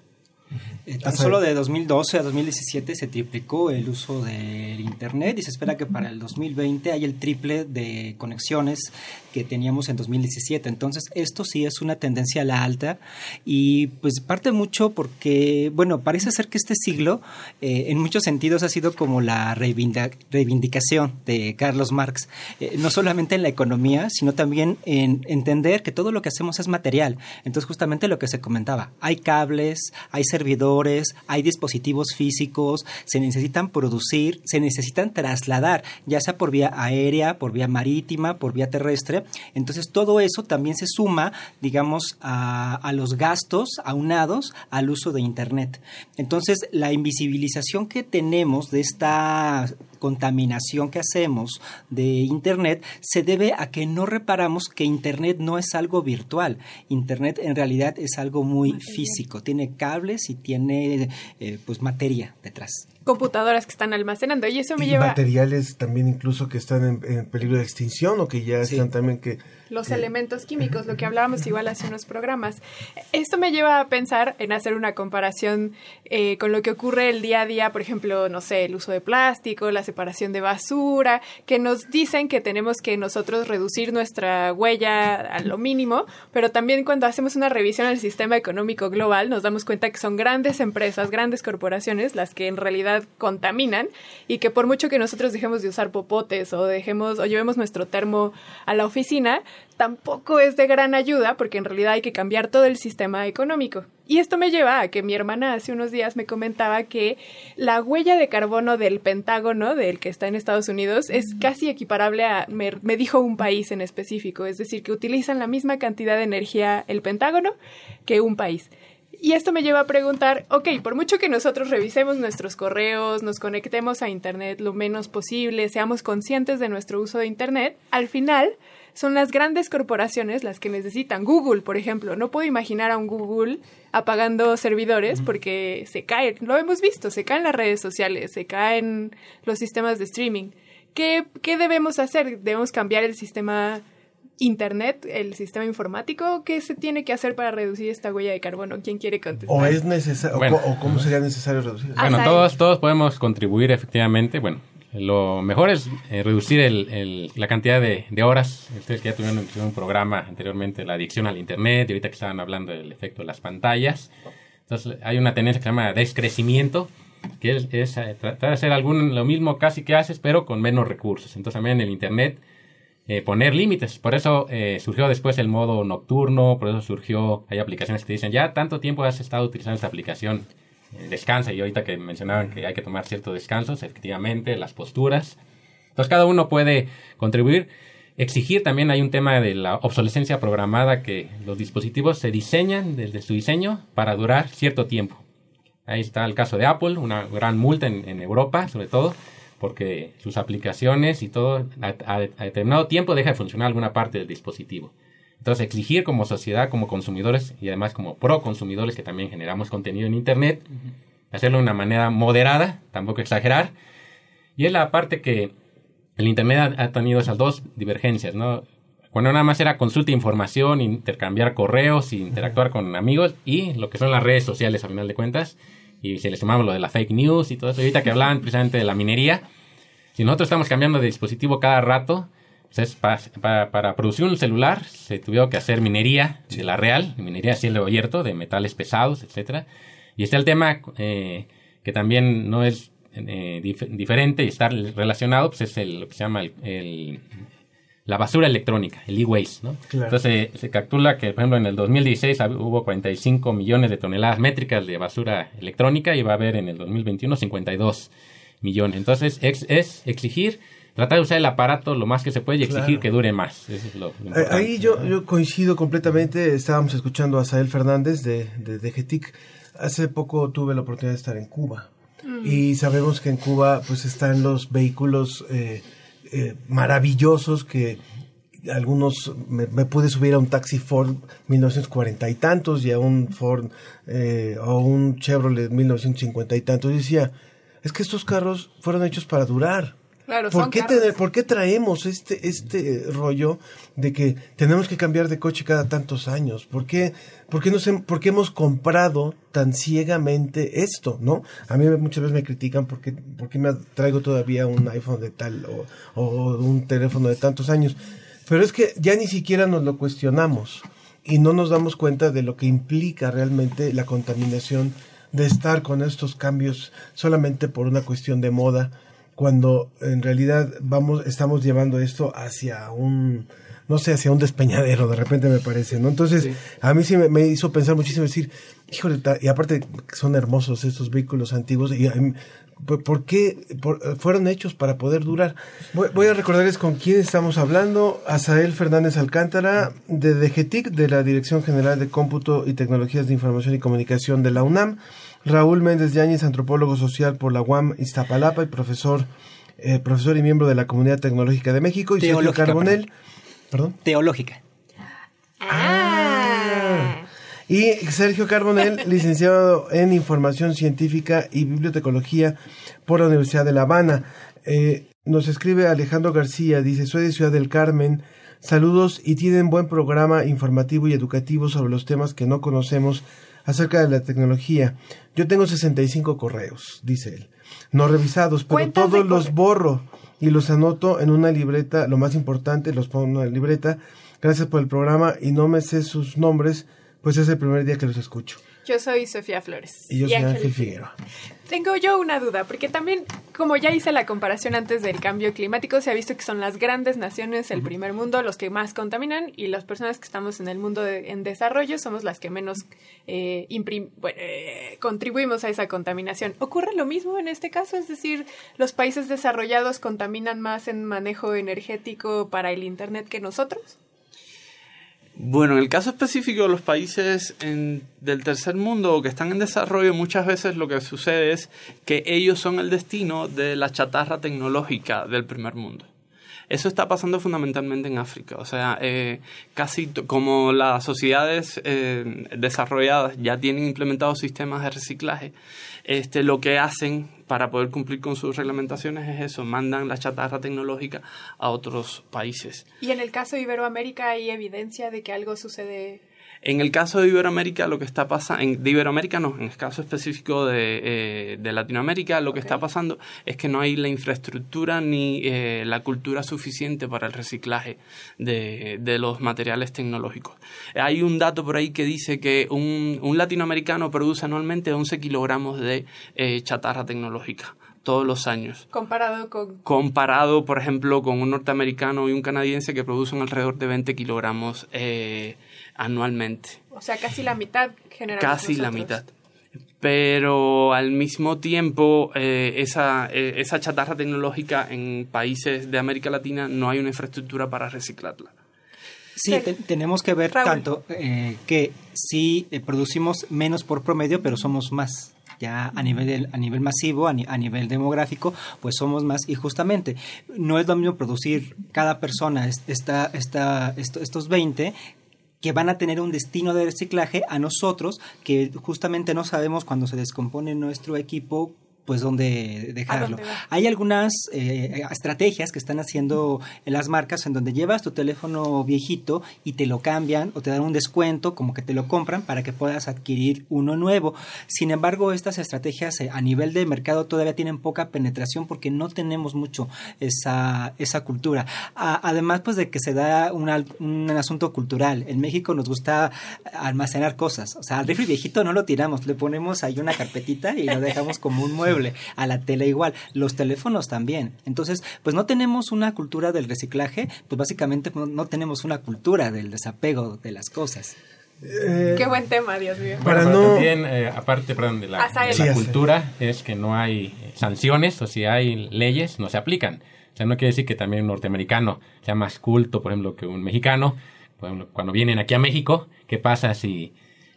Eh, tan solo de 2012 a 2017 se triplicó el uso del Internet y se espera que para el 2020 haya el triple de conexiones que teníamos en 2017. Entonces, esto sí es una tendencia a la alta y pues parte mucho porque, bueno, parece ser que este siglo eh, en muchos sentidos ha sido como la reivindicación de Carlos Marx, eh, no solamente en la economía, sino también en entender que todo lo que hacemos es material. Entonces, justamente lo que se comentaba, hay cables, hay servidores, hay dispositivos físicos, se necesitan producir, se necesitan trasladar, ya sea por vía aérea, por vía marítima, por vía terrestre. Entonces todo eso también se suma, digamos, a, a los gastos aunados al uso de Internet. Entonces la invisibilización que tenemos de esta contaminación que hacemos de Internet se debe a que no reparamos que Internet no es algo virtual. Internet en realidad es algo muy físico, tiene cables y tiene eh, pues materia detrás. Computadoras que están almacenando. Y eso me lleva materiales también incluso que están en, peligro de extinción o que ya están también que los elementos químicos, lo que hablábamos igual hace unos programas. Esto me lleva a pensar en hacer una comparación eh, con lo que ocurre el día a día, por ejemplo, no sé, el uso de plástico, la separación de basura, que nos dicen que tenemos que nosotros reducir nuestra huella a lo mínimo, pero también cuando hacemos una revisión al sistema económico global nos damos cuenta que son grandes empresas, grandes corporaciones las que en realidad contaminan y que por mucho que nosotros dejemos de usar popotes o dejemos o llevemos nuestro termo a la oficina, tampoco es de gran ayuda porque en realidad hay que cambiar todo el sistema económico. Y esto me lleva a que mi hermana hace unos días me comentaba que la huella de carbono del Pentágono, del que está en Estados Unidos, es casi equiparable a, me, me dijo un país en específico, es decir, que utilizan la misma cantidad de energía el Pentágono que un país. Y esto me lleva a preguntar, ok, por mucho que nosotros revisemos nuestros correos, nos conectemos a Internet lo menos posible, seamos conscientes de nuestro uso de Internet, al final son las grandes corporaciones las que necesitan. Google, por ejemplo, no puedo imaginar a un Google apagando servidores porque se caen, lo hemos visto, se caen las redes sociales, se caen los sistemas de streaming. ¿Qué, qué debemos hacer? ¿Debemos cambiar el sistema Internet, el sistema informático? ¿Qué se tiene que hacer para reducir esta huella de carbono? ¿Quién quiere contestar? ¿O es necesario, o, cómo sería necesario reducir? Bueno, todos, todos podemos contribuir efectivamente, bueno, lo mejor es eh, reducir el, la cantidad de, horas. Ustedes que ya tuvieron un programa anteriormente, la adicción al Internet, y ahorita que estaban hablando del efecto de las pantallas. Entonces, hay una tendencia que se llama descrecimiento, que es, eh, tratar de hacer algún, lo mismo casi que haces, pero con menos recursos. Entonces, también en el Internet, eh, poner límites. Por eso surgió después el modo nocturno, por eso surgió, hay aplicaciones que te dicen, ya tanto tiempo has estado utilizando esta aplicación descansa y ahorita que mencionaban que hay que tomar ciertos descansos, efectivamente, las posturas. Entonces cada uno puede contribuir. Exigir también hay un tema de la obsolescencia programada que los dispositivos se diseñan desde su diseño para durar cierto tiempo. Ahí está el caso de Apple, una gran multa en, Europa sobre todo, porque sus aplicaciones y todo a, determinado tiempo deja de funcionar alguna parte del dispositivo. Entonces, exigir como sociedad, como consumidores y además como pro consumidores que también generamos contenido en Internet, hacerlo de una manera moderada, tampoco exagerar. Y es la parte que el Internet ha, tenido esas dos divergencias, ¿no? Cuando nada más era consulta información, intercambiar correos, interactuar con amigos y lo que son las redes sociales a final de cuentas. y si le sumamos lo de la fake news y todo eso, ahorita que hablaban precisamente de la minería, si nosotros estamos cambiando de dispositivo cada rato, pues para, para, producir un celular se tuvieron que hacer minería de la real, minería a cielo abierto, de metales pesados, etcétera. Y está el tema eh, que también no es eh, diferente y está relacionado, pues es el, lo que se llama el, la basura electrónica, el e-waste, ¿no? Entonces se calcula que, por ejemplo, en el 2016 hubo 45 millones de toneladas métricas de basura electrónica y va a haber en el 2021 52 millones. Entonces es, es exigir, tratar de usar el aparato lo más que se puede y exigir que dure más. Ahí yo, yo coincido completamente. Estábamos escuchando a Sael Fernández de, de, de GETIC. Hace poco tuve la oportunidad de estar en Cuba. Mm. Y sabemos que en Cuba pues están los vehículos... Eh, eh, maravillosos que algunos me, pude subir a un taxi Ford 1940 y tantos y a un Ford eh, o un Chevrolet 1950 y tantos y decía es que estos carros fueron hechos para durar ¿Por, qué ¿Por qué traemos este, este rollo de que tenemos que cambiar de coche cada tantos años? ¿Por qué, por qué, nos, por qué hemos comprado tan ciegamente esto? ¿no? A mí muchas veces me critican porque, porque me traigo todavía un iPhone de tal o, o un teléfono de tantos años. Pero es que ya ni siquiera nos lo cuestionamos y no nos damos cuenta de lo que implica realmente la contaminación de estar con estos cambios solamente por una cuestión de moda cuando en realidad vamos, estamos llevando esto hacia un, no sé, hacia un despeñadero, de repente me parece, ¿no? Entonces, a mí sí me, hizo pensar muchísimo decir, híjole, y aparte son hermosos estos vehículos antiguos, y ¿por qué fueron hechos para poder durar? Voy, a recordarles con quién estamos hablando, Asael Fernández Alcántara, de DGTIC, de la Dirección General de Cómputo y Tecnologías de Información y Comunicación de la UNAM, Raúl Méndez Yáñez, antropólogo social por la UAM Iztapalapa y profesor, eh, profesor y miembro de la Comunidad Tecnológica de México. Y Sergio Carbonel. Perdón. Teológica. Ah. Y Sergio Carbonel, licenciado en Información Científica y Bibliotecología por la Universidad de La Habana. Eh, nos escribe Alejandro García, dice, soy de Ciudad del Carmen. Saludos y tienen buen programa informativo y educativo sobre los temas que no conocemos acerca de la tecnología. Yo tengo 65 correos, dice él, no revisados, pero todos los borro y los anoto en una libreta, lo más importante, los pongo en una libreta. Gracias por el programa y no me sé sus nombres, pues es el primer día que los escucho. Yo soy Sofía Flores. Y yo soy Ángel Figueroa. Tengo yo una duda, porque también, como ya hice la comparación antes del cambio climático, se ha visto que son las grandes naciones, el primer mundo, los que más contaminan y las personas que estamos en el mundo en desarrollo somos las que menos eh, eh, contribuimos a esa contaminación. ¿Ocurre lo mismo en este caso? Es decir, ¿los países desarrollados contaminan más en manejo energético para el Internet que nosotros? Bueno, en el caso específico de los países del tercer mundo que están en desarrollo, muchas veces lo que sucede es que ellos son el destino de la chatarra tecnológica del primer mundo. Eso está pasando fundamentalmente en África. O sea, eh, casi como las sociedades eh, desarrolladas ya tienen implementados sistemas de reciclaje, este, lo que hacen para poder cumplir con sus reglamentaciones es eso, mandan la chatarra tecnológica a otros países. ¿Y en el caso de Iberoamérica hay evidencia de que algo sucede en el caso de Iberoamérica, lo que está pasando, de Iberoamérica no, en el caso específico de, eh, de Latinoamérica, lo que está pasando es que no hay la infraestructura ni eh, la cultura suficiente para el reciclaje de, de, los materiales tecnológicos. Hay un dato por ahí que dice que un, un latinoamericano produce anualmente 11 kilogramos de eh, chatarra tecnológica todos los años. Comparado con... Comparado, por ejemplo, con un norteamericano y un canadiense que producen alrededor de 20 kilogramos eh, anualmente. O sea, casi la mitad generalmente. Casi la mitad. Pero al mismo tiempo, eh, esa, eh, esa chatarra tecnológica en países de América Latina no hay una infraestructura para reciclarla. Sí, tenemos que ver tanto eh, que sí producimos menos por promedio, pero somos más ya a nivel, a nivel masivo, a, nivel demográfico, pues somos más. Y justamente, no es lo mismo producir cada persona esta, esta, estos 20 que van a tener un destino de reciclaje a nosotros, que justamente no sabemos cuando se descompone nuestro equipo pues dónde dejarlo. Hay algunas eh, estrategias que están haciendo en las marcas en donde llevas tu teléfono viejito y te lo cambian o te dan un descuento, como que te lo compran para que puedas adquirir uno nuevo. Sin embargo, estas estrategias eh, a nivel de mercado todavía tienen poca penetración porque no tenemos mucho esa, esa cultura. además, pues de que se da un asunto cultural. En México nos gusta almacenar cosas. O sea, al rifle viejito no lo tiramos, le ponemos ahí una carpetita y lo dejamos como un mueble a la tele igual, los teléfonos también. Entonces, pues no tenemos una cultura del reciclaje, pues básicamente no, tenemos una cultura del desapego de las cosas. Eh, Qué buen tema, Dios mío. Bueno, también, eh, aparte perdón, de la, cultura, es que no hay sanciones o si hay leyes, no se aplican. O sea, no quiere decir que también un norteamericano sea más culto, por ejemplo, que un mexicano. cuando vienen aquí a México, ¿qué pasa si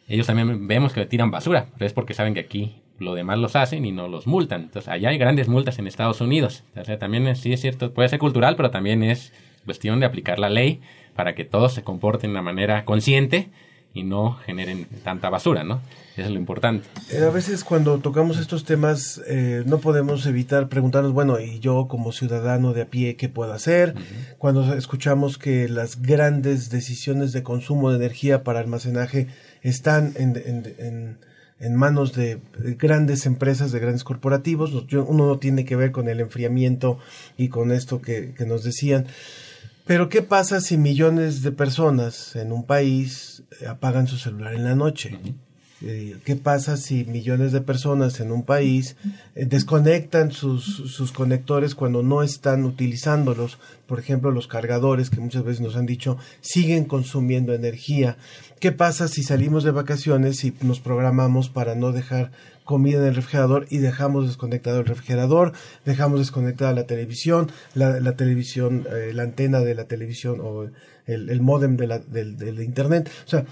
ellos también vemos que tiran basura? Pero es porque saben que aquí lo demás los hacen y no los multan. Entonces, allá hay grandes multas en Estados Unidos. O sea, también sí es cierto, puede ser cultural, pero también es cuestión de aplicar la ley para que todos se comporten de una manera consciente y no generen tanta basura, ¿no? Eso es lo importante. Eh, a veces cuando tocamos estos temas eh, no podemos evitar preguntarnos, bueno, ¿y yo como ciudadano de a pie qué puedo hacer? Cuando escuchamos que las grandes decisiones de consumo de energía para almacenaje están en en manos de grandes empresas, de grandes corporativos. Uno no tiene que ver con el enfriamiento y con esto que, nos decían. Pero ¿qué pasa si millones de personas en un país eh, apagan su celular en la noche? Eh, ¿Qué pasa si millones de personas en un país eh, desconectan sus, sus, conectores cuando no están utilizándolos? Por ejemplo, los cargadores que muchas veces nos han dicho siguen consumiendo energía. ¿Qué pasa si salimos de vacaciones y nos programamos para no dejar comida en el refrigerador y dejamos desconectado el refrigerador, dejamos desconectada la televisión, la, televisión, eh, la antena de la televisión o el, el modem de la, del, del internet? O sea,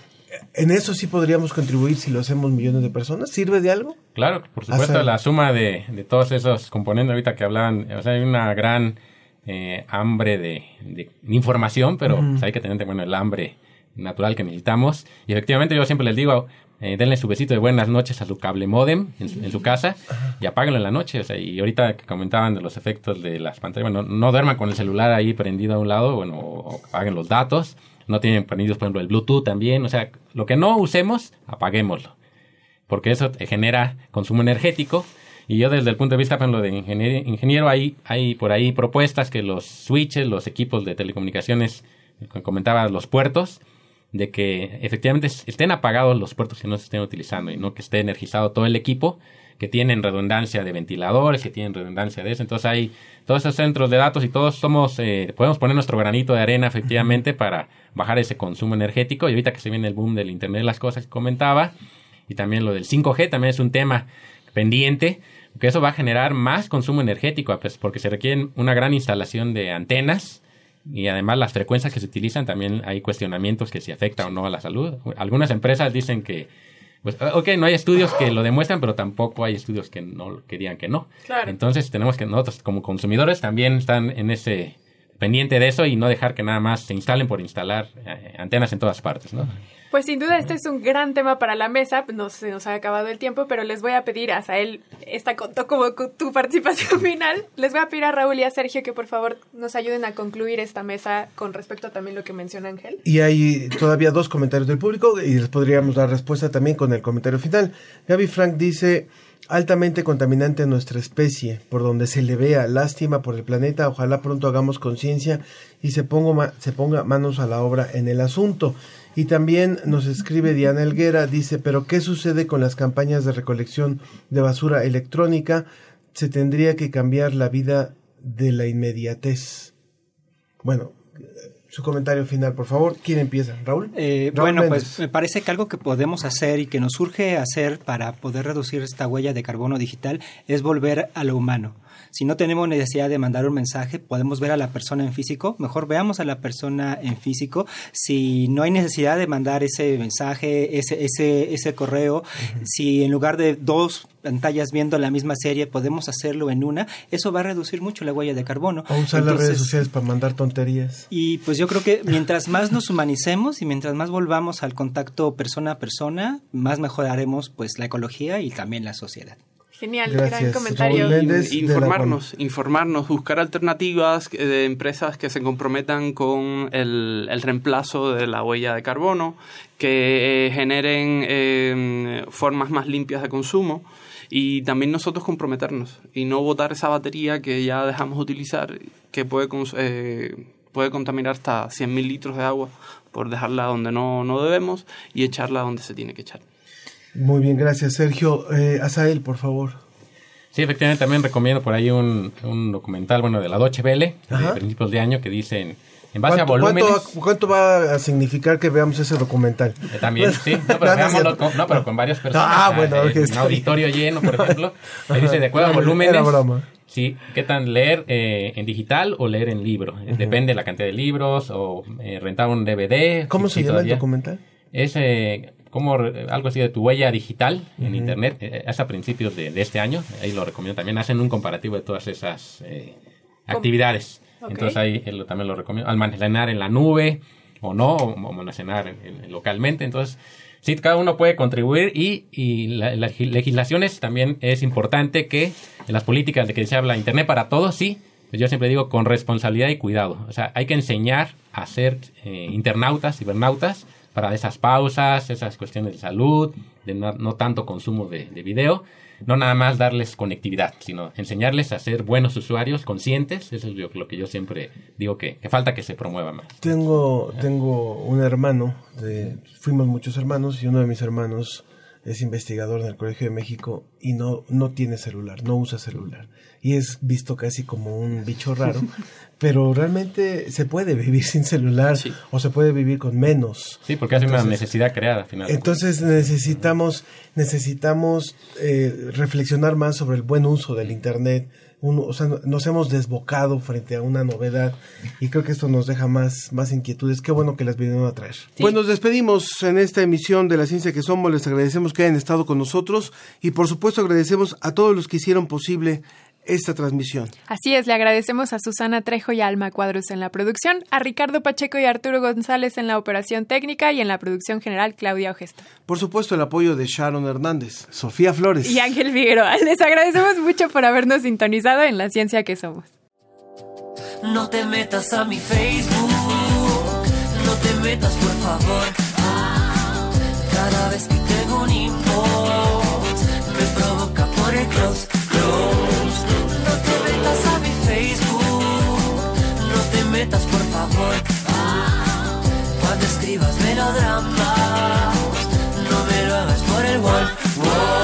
en eso sí podríamos contribuir si lo hacemos millones de personas. ¿Sirve de algo? Claro, por supuesto, la suma de, de, todos esos componentes ahorita que hablaban, o sea, hay una gran eh, hambre de, de, información, pero pues, hay que tener bueno, el hambre natural que necesitamos. Y efectivamente yo siempre les digo, eh, denle su besito de buenas noches a su cable modem en su, casa y apáguenlo en la noche. O sea, y ahorita que comentaban de los efectos de las pantallas, bueno, no duerman con el celular ahí prendido a un lado, bueno, o apaguen los datos no tienen prendidos, por ejemplo, el Bluetooth también. O sea, lo que no usemos, apaguémoslo. Porque eso genera consumo energético. Y yo desde el punto de vista, por ejemplo, de ingeniero, hay, hay por ahí propuestas que los switches, los equipos de telecomunicaciones, comentaba los puertos, de que efectivamente estén apagados los puertos que no se estén utilizando y no que esté energizado todo el equipo que tienen redundancia de ventiladores, que tienen redundancia de eso. Entonces hay todos esos centros de datos y todos somos, eh, podemos poner nuestro granito de arena efectivamente para bajar ese consumo energético. Y ahorita que se viene el boom del Internet de las cosas que comentaba, y también lo del 5G también es un tema pendiente, que eso va a generar más consumo energético, pues, porque se requiere una gran instalación de antenas y además las frecuencias que se utilizan también hay cuestionamientos que si afecta o no a la salud. Algunas empresas dicen que pues, ah, ok, no hay estudios que lo demuestran, pero tampoco hay estudios que no que digan que no. Entonces tenemos que nosotros como consumidores también están en ese pendiente de eso y no dejar que nada más se instalen por instalar eh, antenas en todas partes, ¿no? Pues sin duda este es un gran tema para la mesa, no se nos ha acabado el tiempo, pero les voy a pedir a Sael, esta contó como tu participación final, les voy a pedir a Raúl y a Sergio que por favor nos ayuden a concluir esta mesa con respecto a también lo que menciona Ángel. Y hay todavía dos comentarios del público y les podríamos dar respuesta también con el comentario final. Gaby Frank dice altamente contaminante nuestra especie, por donde se le vea lástima por el planeta, ojalá pronto hagamos conciencia y se ponga, se ponga manos a la obra en el asunto. Y también nos escribe Diana Elguera, dice, pero ¿qué sucede con las campañas de recolección de basura electrónica? Se tendría que cambiar la vida de la inmediatez. Bueno, su comentario final, por favor. ¿Quién empieza? ¿Raúl? Eh, bueno, pues me parece que algo que podemos hacer y que nos urge hacer para poder reducir esta huella de carbono digital es volver a lo humano. Si no tenemos necesidad de mandar un mensaje, podemos ver a la persona en físico. Mejor veamos a la persona en físico. Si no hay necesidad de mandar ese mensaje, ese, ese, ese correo, si en lugar de dos pantallas viendo la misma serie podemos hacerlo en una, eso va a reducir mucho la huella de carbono. O usar las redes sociales para mandar tonterías. Y pues yo creo que mientras más nos humanicemos y mientras más volvamos al contacto persona a persona, más mejoraremos pues la ecología y también la sociedad. Genial, gran comentario. informarnos, informarnos, buscar alternativas de empresas que se comprometan con el, reemplazo de la huella de carbono, que generen eh, formas más limpias de consumo y también nosotros comprometernos y no botar esa batería que ya dejamos de utilizar, que puede, eh, puede contaminar hasta 100.000 litros de agua por dejarla donde no, no debemos y echarla donde se tiene que echar. Muy bien, gracias Sergio. Eh, Asael, por favor. Sí, efectivamente también recomiendo por ahí un, un documental, bueno, de la Deutsche Welle, de principios de año, que dicen, en base a volúmenes... ¿cuánto, va a significar que veamos ese documental? Eh, también, sí, no, pero, veámoslo con, no, pero con varias personas. Ah, bueno, en un auditorio lleno, por ejemplo. Le dice, de acuerdo a volúmenes... Sí, ¿qué tan leer eh, en digital o leer en libro? Depende de la cantidad de libros o eh, rentar un DVD. ¿Cómo se llama el documental? Es como algo así de tu huella digital en Internet, eh, es a principios de, este año, ahí lo recomiendo también, hacen un comparativo de todas esas eh, actividades. Entonces ahí también lo recomiendo, almacenar en la nube o no, o, almacenar localmente. Entonces, sí, cada uno puede contribuir y, y las legislaciones también es importante que en las políticas de que se habla Internet para todos, sí, pues yo siempre digo con responsabilidad y cuidado. O sea, hay que enseñar a ser eh, internautas, cibernautas, para esas pausas, esas cuestiones de salud, de no, tanto consumo de, video, no nada más darles conectividad, sino enseñarles a ser buenos usuarios conscientes, eso es lo que yo siempre digo que, falta que se promueva más. Tengo, tengo un hermano, de, fuimos muchos hermanos y uno de mis hermanos es investigador en el Colegio de México y no, no tiene celular, no usa celular. Y es visto casi como un bicho raro, pero realmente se puede vivir sin celular o se puede vivir con menos. Sí, porque hace una necesidad creada finalmente. Entonces necesitamos, necesitamos eh, reflexionar más sobre el buen uso del Internet. O sea, nos hemos desbocado frente a una novedad y creo que esto nos deja más, más inquietudes. Qué bueno que las vinieron a traer. Pues nos despedimos en esta emisión de La Ciencia que Somos. Les agradecemos que hayan estado con nosotros y por supuesto agradecemos a todos los que hicieron posible esta transmisión. Así es, le agradecemos a Susana Trejo y Alma Cuadros en la producción, a Ricardo Pacheco y Arturo González en la operación técnica y en la producción general Claudia Ojesta. Por supuesto, el apoyo de Sharon Hernández, Sofía Flores y Ángel Figueroa. Les agradecemos mucho por habernos sintonizado en la ciencia que somos. No te metas a mi Facebook, no te metas por favor. Escribas melodramas, no me lo hagas por el wall, wall,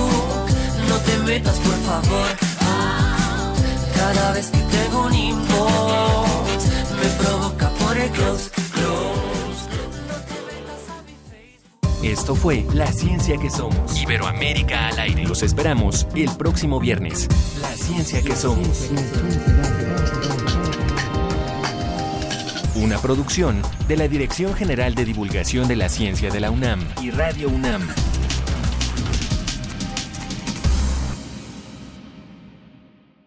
no te metas por favor. Cada vez que tengo un inbox me provoca por el close, Esto fue La Ciencia que Somos. Iberoamérica al aire. Los esperamos el próximo viernes. La Ciencia que Somos. Una producción de la Dirección General de Divulgación de la Ciencia de la UNAM y Radio UNAM.